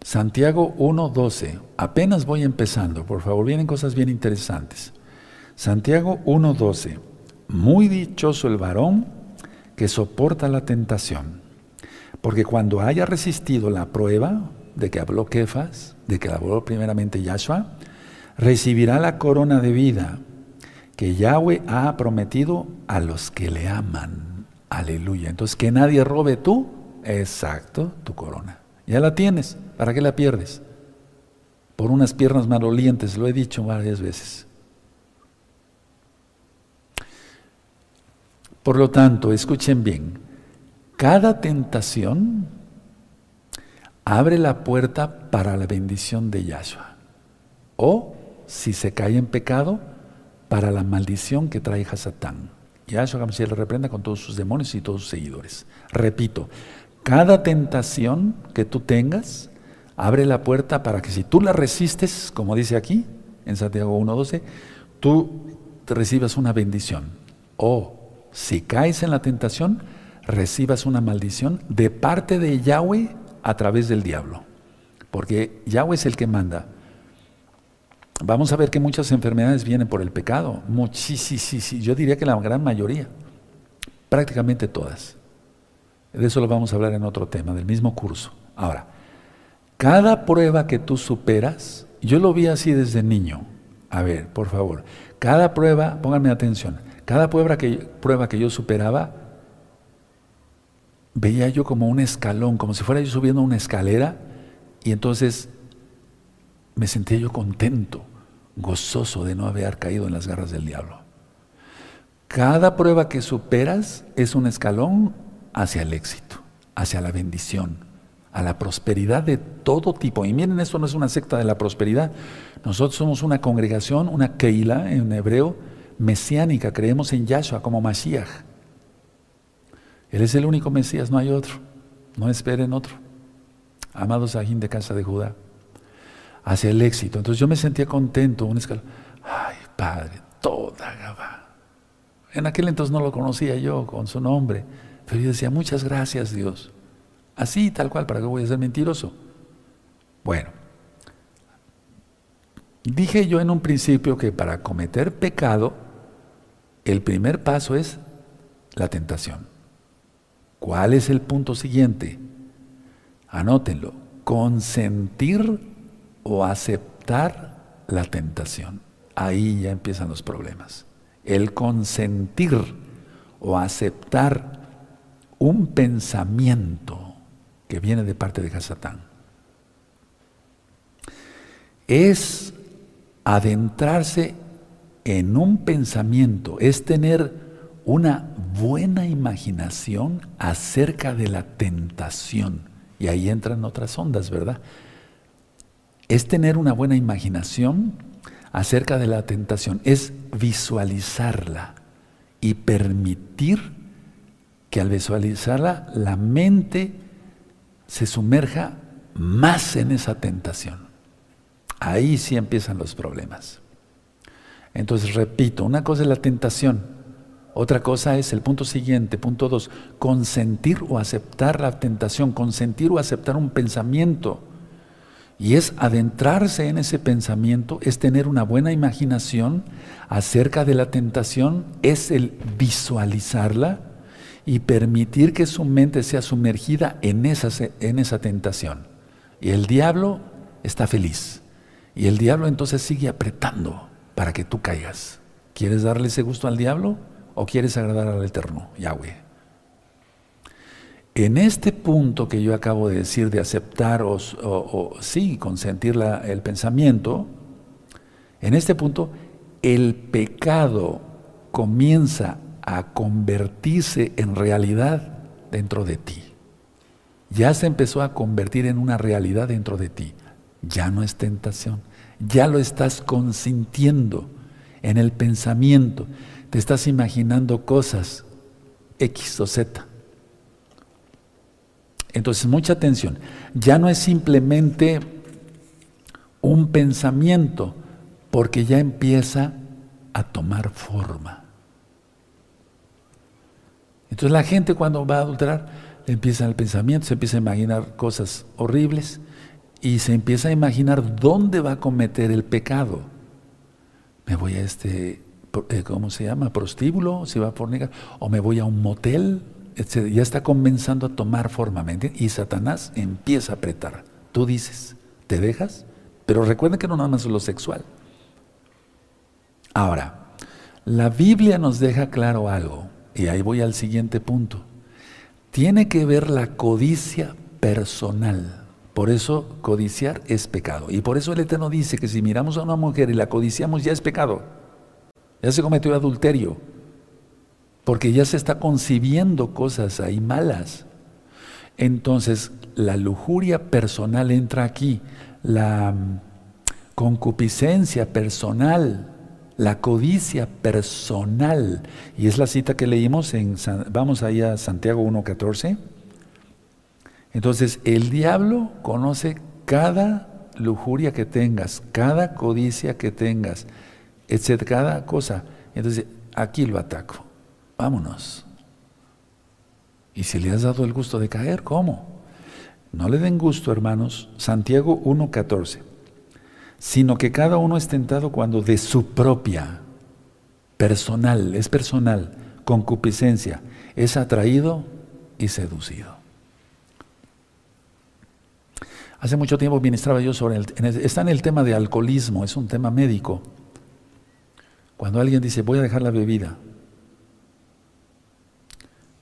Santiago 1, 12. Apenas voy empezando, por favor, vienen cosas bien interesantes. Santiago 1, 12. Muy dichoso el varón que soporta la tentación, porque cuando haya resistido la prueba de que habló Kefas, de que habló primeramente Yahshua, recibirá la corona de vida que Yahweh ha prometido a los que le aman. Aleluya. Entonces, que nadie robe tú, exacto, tu corona. Ya la tienes, ¿para qué la pierdes? Por unas piernas malolientes, lo he dicho varias veces. Por lo tanto, escuchen bien, cada tentación abre la puerta para la bendición de Yahshua. O si se cae en pecado, para la maldición que trae Hasatán. Yahshua le reprenda con todos sus demonios y todos sus seguidores. Repito, cada tentación que tú tengas, abre la puerta para que si tú la resistes, como dice aquí, en Santiago 1.12, tú recibas una bendición. O si caes en la tentación, recibas una maldición de parte de Yahweh a través del diablo. Porque Yahweh es el que manda vamos a ver que muchas enfermedades vienen por el pecado. Muchísimas, yo diría que la gran mayoría, prácticamente todas. De eso lo vamos a hablar en otro tema, del mismo curso. Ahora, cada prueba que tú superas, yo lo vi así desde niño. A ver, por favor, cada prueba, pónganme atención, cada prueba que, prueba que yo superaba, veía yo como un escalón, como si fuera yo subiendo una escalera, y entonces me sentía yo contento, gozoso de no haber caído en las garras del diablo. Cada prueba que superas es un escalón hacia el éxito, hacia la bendición, a la prosperidad de todo tipo. Y miren, esto no es una secta de la prosperidad. Nosotros somos una congregación, una keila en hebreo, mesiánica. Creemos en Yahshua como Mashiach. Él es el único Mesías, no hay otro. No esperen otro. Amados Ajín de casa de Judá hacia el éxito. Entonces yo me sentía contento, un escalón. Ay, Padre, toda Gabá. En aquel entonces no lo conocía yo con su nombre, pero yo decía, muchas gracias Dios. Así, tal cual, ¿para qué voy a ser mentiroso? Bueno, dije yo en un principio que para cometer pecado, el primer paso es la tentación. ¿Cuál es el punto siguiente? Anótenlo. Consentir o aceptar la tentación. Ahí ya empiezan los problemas. El consentir o aceptar un pensamiento que viene de parte de Hasatán. Es adentrarse en un pensamiento, es tener una buena imaginación acerca de la tentación. Y ahí entran otras ondas, ¿verdad? Es tener una buena imaginación acerca de la tentación, es visualizarla y permitir que al visualizarla la mente se sumerja más en esa tentación. Ahí sí empiezan los problemas. Entonces, repito, una cosa es la tentación, otra cosa es el punto siguiente, punto dos, consentir o aceptar la tentación, consentir o aceptar un pensamiento. Y es adentrarse en ese pensamiento, es tener una buena imaginación acerca de la tentación, es el visualizarla y permitir que su mente sea sumergida en esa, en esa tentación. Y el diablo está feliz. Y el diablo entonces sigue apretando para que tú caigas. ¿Quieres darle ese gusto al diablo? o quieres agradar al Eterno, Yahweh? En este punto que yo acabo de decir de aceptar o, sí, consentir el pensamiento, en este punto el pecado comienza a convertirse en realidad dentro de ti. Ya se empezó a convertir en una realidad dentro de ti. Ya no es tentación. Ya lo estás consintiendo en el pensamiento te estás imaginando cosas X o Z. Entonces, mucha atención. Ya no es simplemente un pensamiento, porque ya empieza a tomar forma. Entonces la gente cuando va a adulterar, empieza el pensamiento, se empieza a imaginar cosas horribles y se empieza a imaginar dónde va a cometer el pecado. Me voy a este eh, ¿cómo se llama? Prostíbulo, si va a fornicar, o me voy a un motel. Ya está comenzando a tomar forma, Y Satanás empieza a apretar. Tú dices, ¿te dejas? Pero recuerden que no nada más es lo sexual. Ahora, la Biblia nos deja claro algo, y ahí voy al siguiente punto. Tiene que ver la codicia personal. Por eso codiciar es pecado. Y por eso el Eterno dice que si miramos a una mujer y la codiciamos ya es pecado ya se cometió adulterio, porque ya se está concibiendo cosas ahí malas. Entonces, la lujuria personal entra aquí, la mm, concupiscencia personal, la codicia personal. Y es la cita que leímos en, vamos ahí a Santiago 1.14. Entonces, el diablo conoce cada lujuria que tengas, cada codicia que tengas etcétera, cada cosa. Entonces, aquí lo ataco. Vámonos. Y si le has dado el gusto de caer, ¿cómo? No le den gusto, hermanos. Santiago 1.14. Sino que cada uno es tentado cuando de su propia, personal, es personal, concupiscencia, es atraído y seducido. Hace mucho tiempo ministraba yo sobre el, está en el tema de alcoholismo, es un tema médico. Cuando alguien dice, voy a dejar la bebida,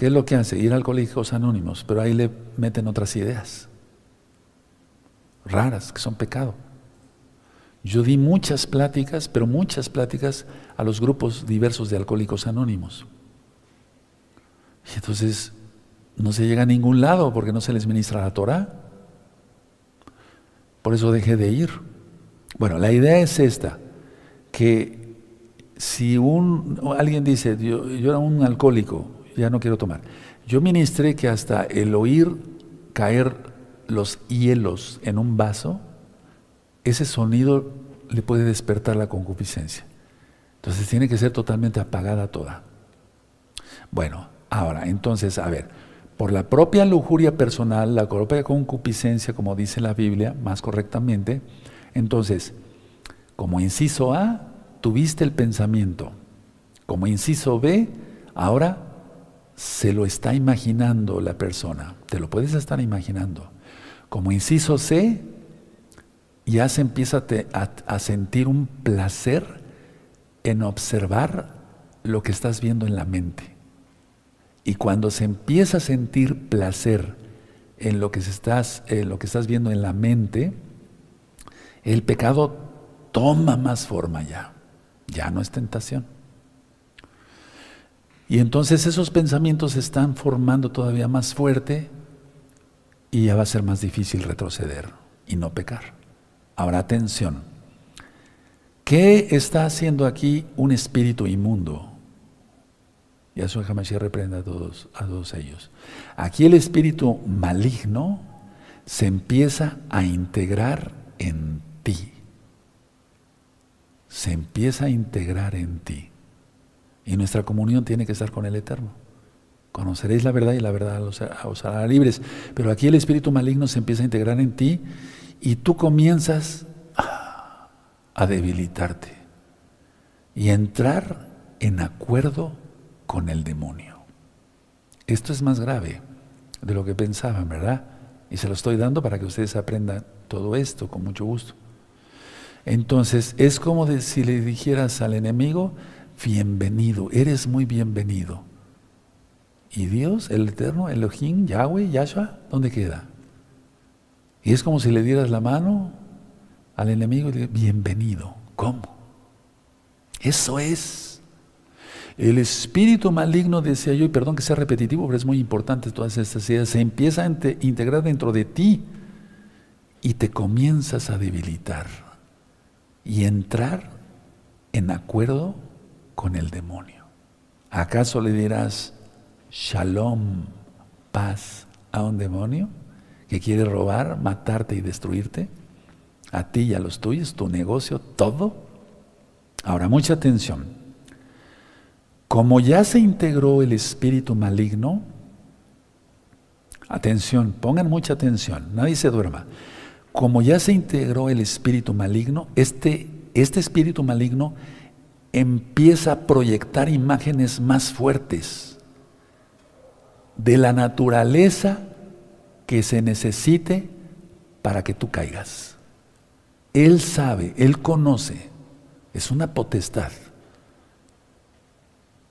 ¿qué es lo que hace? Ir a alcohólicos anónimos, pero ahí le meten otras ideas raras, que son pecado. Yo di muchas pláticas, pero muchas pláticas a los grupos diversos de alcohólicos anónimos. Y entonces no se llega a ningún lado porque no se les ministra la Torah. Por eso dejé de ir. Bueno, la idea es esta, que si un, alguien dice, yo, era un alcohólico, ya no quiero tomar, yo ministré que hasta el oír caer los hielos en un vaso, ese sonido le puede despertar la concupiscencia. Entonces tiene que ser totalmente apagada toda. Bueno, ahora, entonces, a ver, por la propia lujuria personal, la propia concupiscencia, como dice la Biblia, más correctamente, entonces, como inciso A, tuviste el pensamiento. Como inciso B, ahora se lo está imaginando la persona. Te lo puedes estar imaginando. Como inciso C, ya se empieza a, sentir un placer en observar lo que estás viendo en la mente. Y cuando se empieza a sentir placer en lo que estás viendo en la mente, el pecado toma más forma ya. Ya no es tentación. Y entonces esos pensamientos se están formando todavía más fuerte y ya va a ser más difícil retroceder y no pecar. Ahora atención. ¿Qué está haciendo aquí un espíritu inmundo? Yahshua Hamashiach reprenda a todos, a todos ellos. Aquí el espíritu maligno se empieza a integrar en ti. Se empieza a integrar en ti. Y nuestra comunión tiene que estar con el Eterno. Conoceréis la verdad y la verdad os hará libres. Pero aquí el espíritu maligno se empieza a integrar en ti y tú comienzas a debilitarte y entrar en acuerdo con el demonio. Esto es más grave de lo que pensaban, ¿verdad? Y se lo estoy dando para que ustedes aprendan todo esto con mucho gusto. Entonces, es como si le dijeras al enemigo, bienvenido, eres muy bienvenido. ¿Y Dios, el Eterno, Elohim, Yahweh, Yahshua, dónde queda? Y es como si le dieras la mano al enemigo y le bienvenido. ¿Cómo? Eso es. El espíritu maligno, decía yo, y perdón que sea repetitivo, pero es muy importante todas estas ideas, se empieza a integrar dentro de ti y te comienzas a debilitar y entrar en acuerdo con el demonio. ¿Acaso le dirás shalom, paz a un demonio que quiere robar, matarte y destruirte? A ti y a los tuyos, tu negocio, todo. Ahora, mucha atención. Como ya se integró el espíritu maligno, atención, pongan mucha atención, nadie se duerma. Como ya se integró el espíritu maligno, este, este espíritu maligno empieza a proyectar imágenes más fuertes de la naturaleza que se necesite para que tú caigas. Él sabe, Él conoce, es una potestad.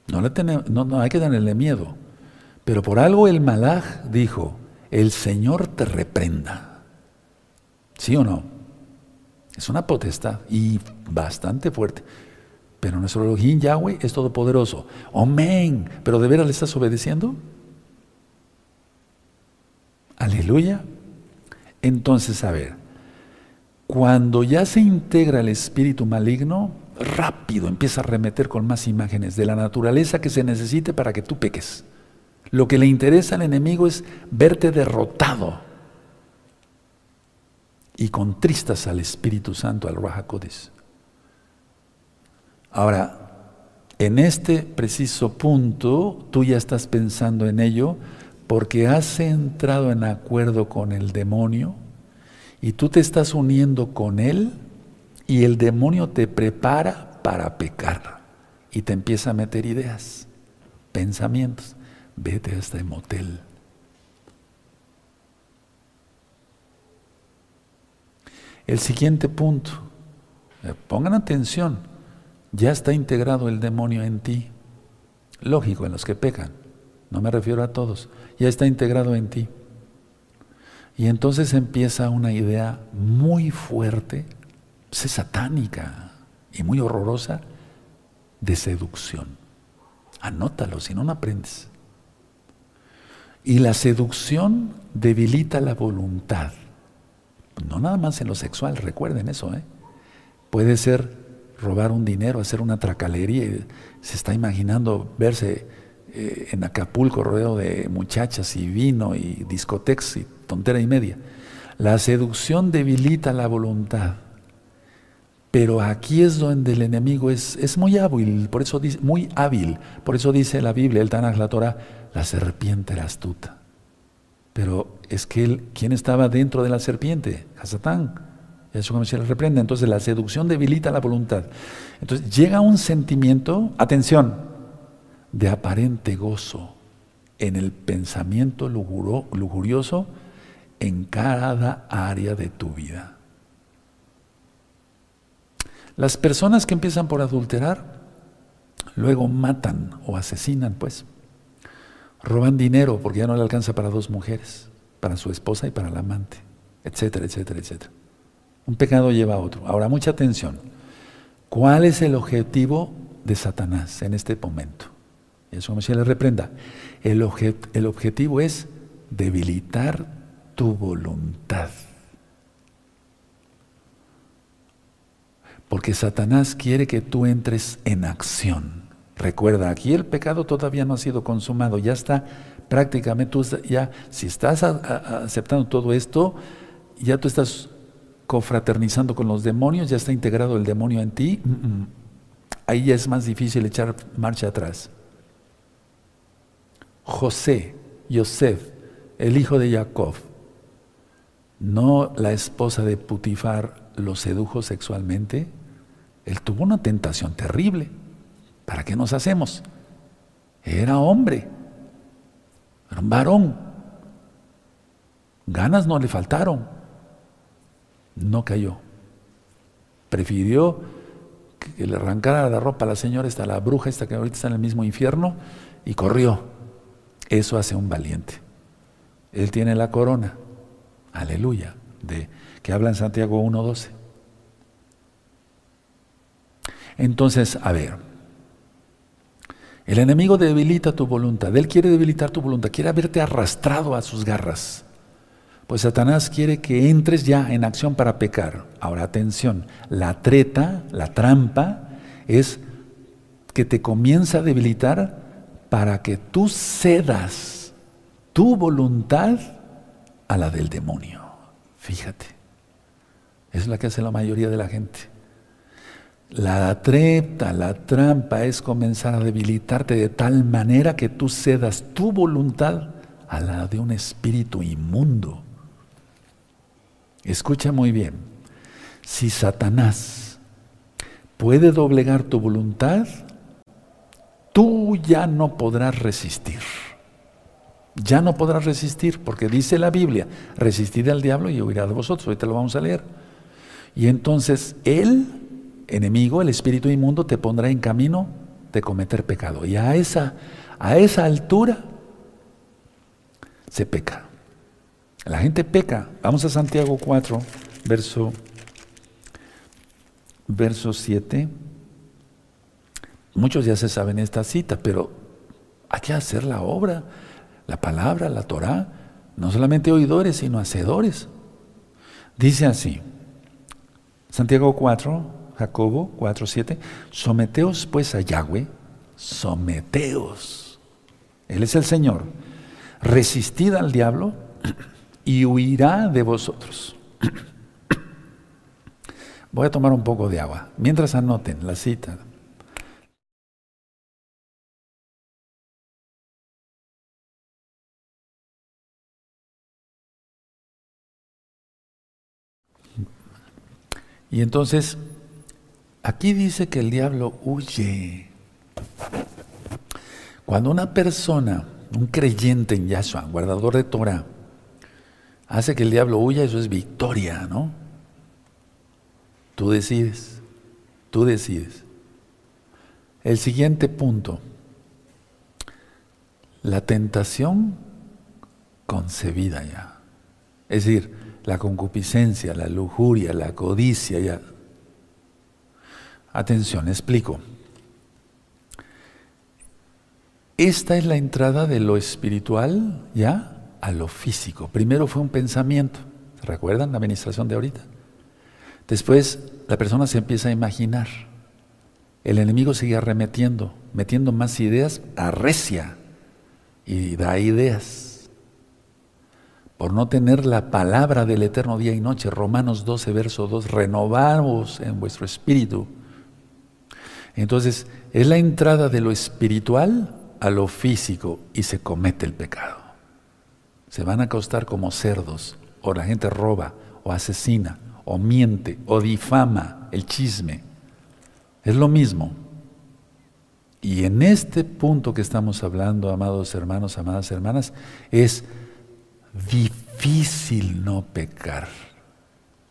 No, le no, hay que tenerle miedo. Pero por algo el malaj dijo, el Señor te reprenda. ¿Sí o no? Es una potestad y bastante fuerte. Pero nuestro Elohim Yahweh es todopoderoso. Amén. Pero ¿de veras le estás obedeciendo? Aleluya. Entonces, a ver, cuando ya se integra el espíritu maligno, rápido empieza a remeter con más imágenes de la naturaleza que se necesite para que tú peques. Lo que le interesa al enemigo es verte derrotado y contristas al Espíritu Santo, al Rahakodes. Ahora, en este preciso punto, tú ya estás pensando en ello porque has entrado en acuerdo con el demonio y tú te estás uniendo con él y el demonio te prepara para pecar y te empieza a meter ideas, pensamientos. Vete a este motel. El siguiente punto, eh, pongan atención, ya está integrado el demonio en ti. Lógico, en los que pecan, no me refiero a todos, ya está integrado en ti. Y entonces empieza una idea muy fuerte pues, es satánica y muy horrorosa de seducción. Anótalo, si no, no aprendes. Y la seducción debilita la voluntad. No nada más en lo sexual, recuerden eso. ¿eh? Puede ser robar un dinero, hacer una tracalería. Se está imaginando verse eh, en Acapulco rodeado de muchachas y vino y discotecas y tontera y media. La seducción debilita la voluntad. Pero aquí es donde el enemigo es, es muy hábil, por eso dice, muy hábil. Por eso dice la Biblia, el Tanaj, la Torah, la serpiente era astuta. Pero es que él, ¿quién estaba dentro de la serpiente? Hasatán. Eso se le reprende. Entonces la seducción debilita la voluntad. Entonces llega un sentimiento, atención, de aparente gozo en el pensamiento lujurioso en cada área de tu vida. Las personas que empiezan por adulterar, luego matan o asesinan, pues. Roban dinero porque ya no le alcanza para dos mujeres, para su esposa y para la amante, etcétera, etcétera, etcétera. Un pecado lleva a otro. Ahora, mucha atención. ¿Cuál es el objetivo de Satanás en este momento? Eso me se le reprenda. El, el objetivo es debilitar tu voluntad. Porque Satanás quiere que tú entres en acción. Recuerda, aquí el pecado todavía no ha sido consumado, ya está prácticamente, ya, si estás aceptando todo esto, ya tú estás confraternizando con los demonios, ya está integrado el demonio en ti, ahí ya es más difícil echar marcha atrás. José, Yosef, el hijo de Jacob, no la esposa de Putifar lo sedujo sexualmente, él tuvo una tentación terrible. ¿Para qué nos hacemos? Era hombre, era un varón. Ganas no le faltaron no cayó. Prefirió que le arrancara la ropa a la señora, esta la bruja, esta que ahorita está en el mismo infierno, y corrió. Eso hace un valiente. Él tiene la corona, aleluya, de que habla en Santiago 1.12. Entonces, a ver, el enemigo debilita tu voluntad, él quiere debilitar tu voluntad, quiere verte arrastrado a sus garras. Pues Satanás quiere que entres ya en acción para pecar. Ahora atención, la treta, la trampa, es que te comienza a debilitar para que tú cedas tu voluntad a la del demonio. Fíjate, es la que hace la mayoría de la gente. La treta, la trampa es comenzar a debilitarte de tal manera que tú cedas tu voluntad a la de un espíritu inmundo. Escucha muy bien. Si Satanás puede doblegar tu voluntad, tú ya no podrás resistir. Ya no podrás resistir, porque dice la Biblia, resistid al diablo y huirá de vosotros. Ahorita lo vamos a leer. Y entonces el enemigo, el espíritu inmundo, te pondrá en camino de cometer pecado. Y a esa, a esa altura se peca. La gente peca. Vamos a Santiago 4, verso, verso 7. Muchos ya se saben esta cita, pero hay que hacer la obra, la palabra, la Torah, no solamente oidores, sino hacedores. Dice así, Santiago 4, Jacobo 4, 7, someteos pues a Yahweh, someteos. Él es el Señor. Resistid al diablo y huirá de vosotros. Voy a tomar un poco de agua. Mientras anoten la cita. Y entonces, aquí dice que el diablo huye. Cuando una persona, un creyente en Yahshua, guardador de Torah, hace que el diablo huya, eso es victoria, ¿no? Tú decides, tú decides. El siguiente punto, la tentación concebida ya. Es decir, la concupiscencia, la lujuria, la codicia ya. Atención, explico. Esta es la entrada de lo espiritual, ¿ya? A lo físico. Primero fue un pensamiento, ¿se recuerdan la administración de ahorita? Después la persona se empieza a imaginar. El enemigo sigue arremetiendo, metiendo más ideas, arrecia y da ideas. Por no tener la palabra del eterno día y noche, Romanos 12, verso 2, renovaos en vuestro espíritu. Entonces, es la entrada de lo espiritual a lo físico y se comete el pecado se van a acostar como cerdos, o la gente roba, o asesina, o miente, o difama el chisme. Es lo mismo. Y en este punto que estamos hablando, amados hermanos, amadas hermanas, es difícil no pecar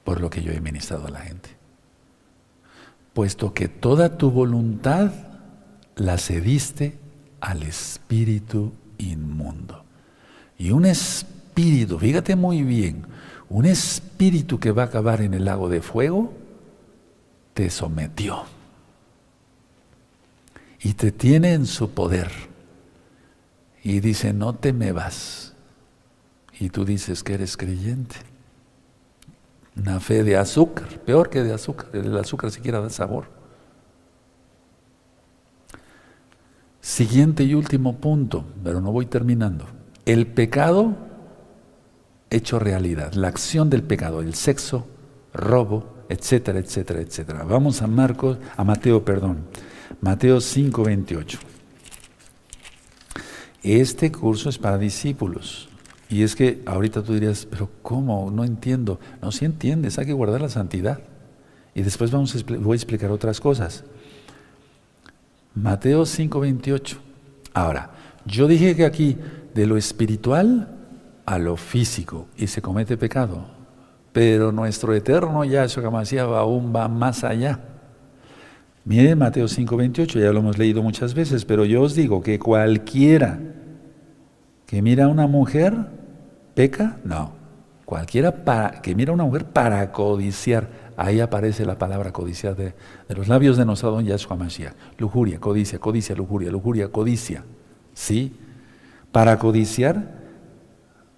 por lo que yo he ministrado a la gente. Puesto que toda tu voluntad la cediste al espíritu inmundo. Y un espíritu, fíjate muy bien, un espíritu que va a acabar en el lago de fuego, te sometió y te tiene en su poder. Y dice, no te me vas. Y tú dices que eres creyente. Una fe de azúcar, peor que de azúcar, el azúcar siquiera da sabor. Siguiente y último punto, pero no voy terminando. El pecado hecho realidad, la acción del pecado, el sexo, robo, etcétera, etcétera, etcétera. Vamos a Marcos, a Mateo, perdón. Mateo 5:28. Este curso es para discípulos. Y es que ahorita tú dirías, pero ¿cómo? No entiendo. No, si entiendes, hay que guardar la santidad. Y después vamos a, voy a explicar otras cosas. Mateo 5:28. Ahora, yo dije que aquí de lo espiritual a lo físico y se comete pecado. Pero nuestro eterno Yahshua Hamashiach aún va más allá. Mire Mateo 5:28, ya lo hemos leído muchas veces, pero yo os digo que cualquiera que mira a una mujer, peca, no. Cualquiera para, que mira a una mujer para codiciar, ahí aparece la palabra codiciar de, los labios de nuestro don Yahshua Mashiach. Lujuria, codicia, codicia, lujuria, lujuria, codicia. ¿Sí? Para codiciar,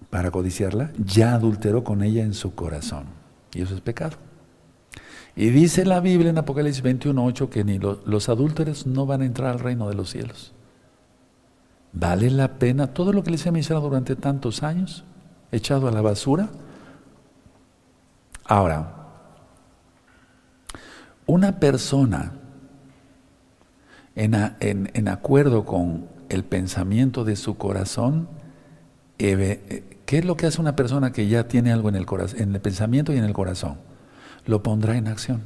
para codiciarla, ya adulteró con ella en su corazón. Y eso es pecado. Y dice la Biblia en Apocalipsis 21.8 que ni los, adúlteros no van a entrar al reino de los cielos. ¿Vale la pena todo lo que les he mencionado durante tantos años? Echado a la basura. Ahora, una persona en, acuerdo con el pensamiento de su corazón, eh, ¿qué es lo que hace una persona que ya tiene algo en el, en el pensamiento y en el corazón? lo pondrá en acción.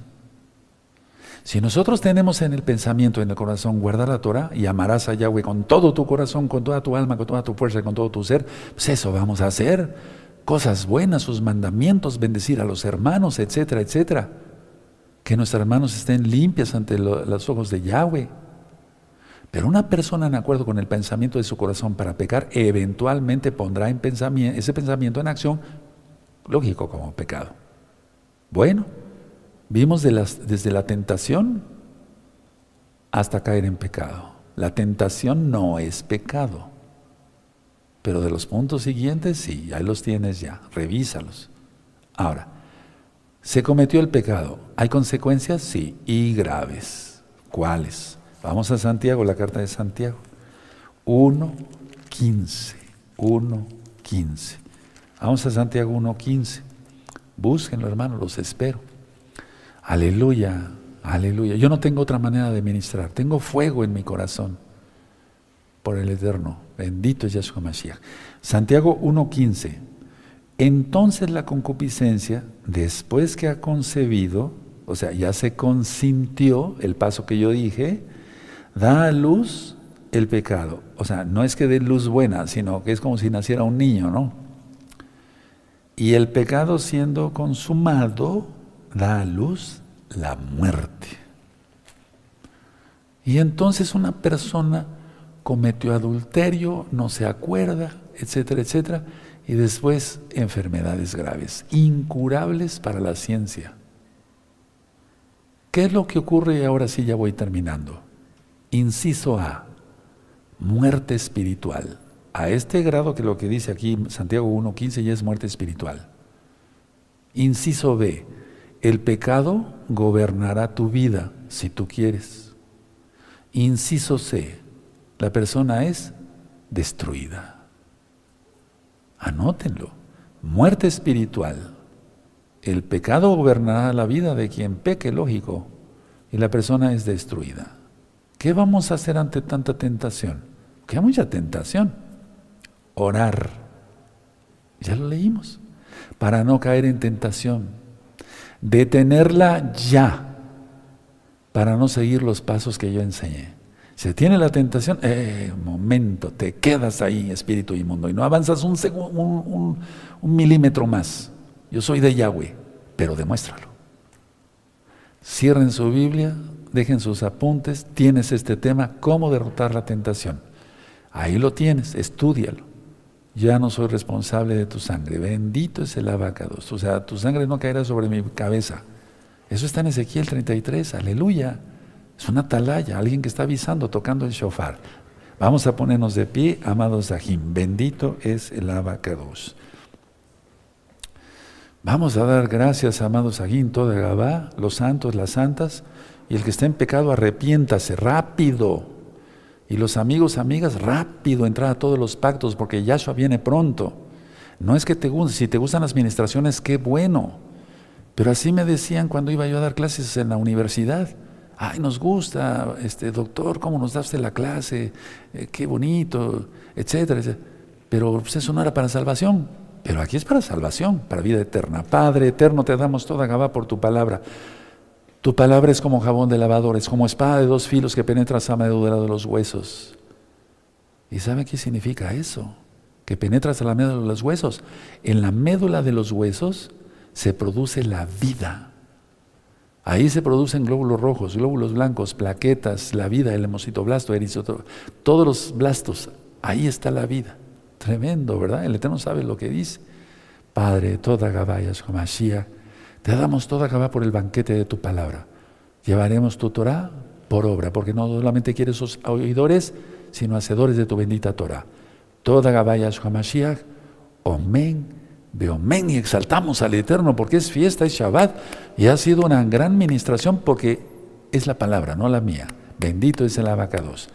Si nosotros tenemos en el pensamiento, en el corazón, guardar la Torah y amarás a Yahweh con todo tu corazón, con toda tu alma, con toda tu fuerza, con todo tu ser, pues eso vamos a hacer. Cosas buenas, sus mandamientos, bendecir a los hermanos, etcétera, etcétera. Que nuestras manos estén limpias ante los ojos de Yahweh. Pero una persona en acuerdo con el pensamiento de su corazón para pecar, eventualmente pondrá ese pensamiento en acción, lógico como pecado. Bueno, vimos desde la tentación hasta caer en pecado. La tentación no es pecado. Pero de los puntos siguientes, sí, ahí los tienes ya, revísalos. Ahora, se cometió el pecado. ¿Hay consecuencias? Sí, y graves. ¿Cuáles? Vamos a Santiago, la carta de Santiago. 1.15. 1.15. Vamos a Santiago 1.15. Búsquenlo, hermano, los espero. Aleluya, aleluya. Yo no tengo otra manera de ministrar. Tengo fuego en mi corazón por el Eterno. Bendito es Yahshua Mashiach. Santiago 1.15. Entonces la concupiscencia, después que ha concebido, o sea, ya se consintió el paso que yo dije, da a luz el pecado. O sea, no es que dé luz buena, sino que es como si naciera un niño, ¿no? Y el pecado siendo consumado da a luz la muerte. Y entonces una persona cometió adulterio, no se acuerda, etcétera, etcétera, y después enfermedades graves, incurables para la ciencia. ¿Qué es lo que ocurre? Ahora sí ya voy terminando. Inciso A, muerte espiritual a este grado que lo que dice aquí Santiago 1.15 ya es muerte espiritual. Inciso B, el pecado gobernará tu vida si tú quieres. Inciso C, la persona es destruida. Anótenlo. Muerte espiritual. El pecado gobernará la vida de quien peque, lógico, y la persona es destruida. ¿Qué vamos a hacer ante tanta tentación? Que mucha tentación orar. Ya lo leímos. Para no caer en tentación. Detenerla ya. Para no seguir los pasos que yo enseñé. Si tiene la tentación, eh, momento, te quedas ahí, espíritu inmundo, y no avanzas un milímetro más. Yo soy de Yahweh, pero demuéstralo. Cierren su Biblia, dejen sus apuntes, tienes este tema, cómo derrotar la tentación. Ahí lo tienes, estúdialo. Ya no soy responsable de tu sangre. Bendito es el abacados. O sea, tu sangre no caerá sobre mi cabeza. Eso está en Ezequiel 33. Aleluya. Es una atalaya, alguien que está avisando, tocando el shofar. Vamos a ponernos de pie, amados Ajim. Bendito es el abacados. Vamos a dar gracias, amados Ajim, toda Gabá, los santos, las santas, y el que está en pecado, arrepiéntase rápido. Y los amigos, amigas, rápido entrar a todos los pactos, porque Yahshua viene pronto. No es que te guste, si te gustan las ministraciones, qué bueno. Pero así me decían cuando iba yo a dar clases en la universidad ay, nos gusta, este doctor, cómo nos da usted la clase, eh, qué bonito, etcétera, Pero pues, eso no era para salvación, pero aquí es para salvación, para vida eterna. Padre eterno, te damos toda Gabá por tu palabra. Tu palabra es como jabón de lavador, es como espada de dos filos que penetra hasta la médula de los huesos. ¿Y sabe qué significa eso? Que penetra hasta la médula de los huesos. En la médula de los huesos se produce la vida. Ahí se producen glóbulos rojos, glóbulos blancos, plaquetas, la vida, el hemocitoblasto, erisotro, todos los blastos. Ahí está la vida. Tremendo, ¿verdad? El Eterno sabe lo que dice. Padre, toda Gabá, Mashiach, te damos toda Gabá por el banquete de tu palabra. Llevaremos tu Torah por obra, porque no solamente quieres oidores, sino hacedores de tu bendita Torah. Toda Gabá, Mashiach, Omen Beomen y exaltamos al Eterno porque es fiesta, es Shabbat y ha sido una gran ministración porque es la palabra, no la mía. Bendito es el abacados.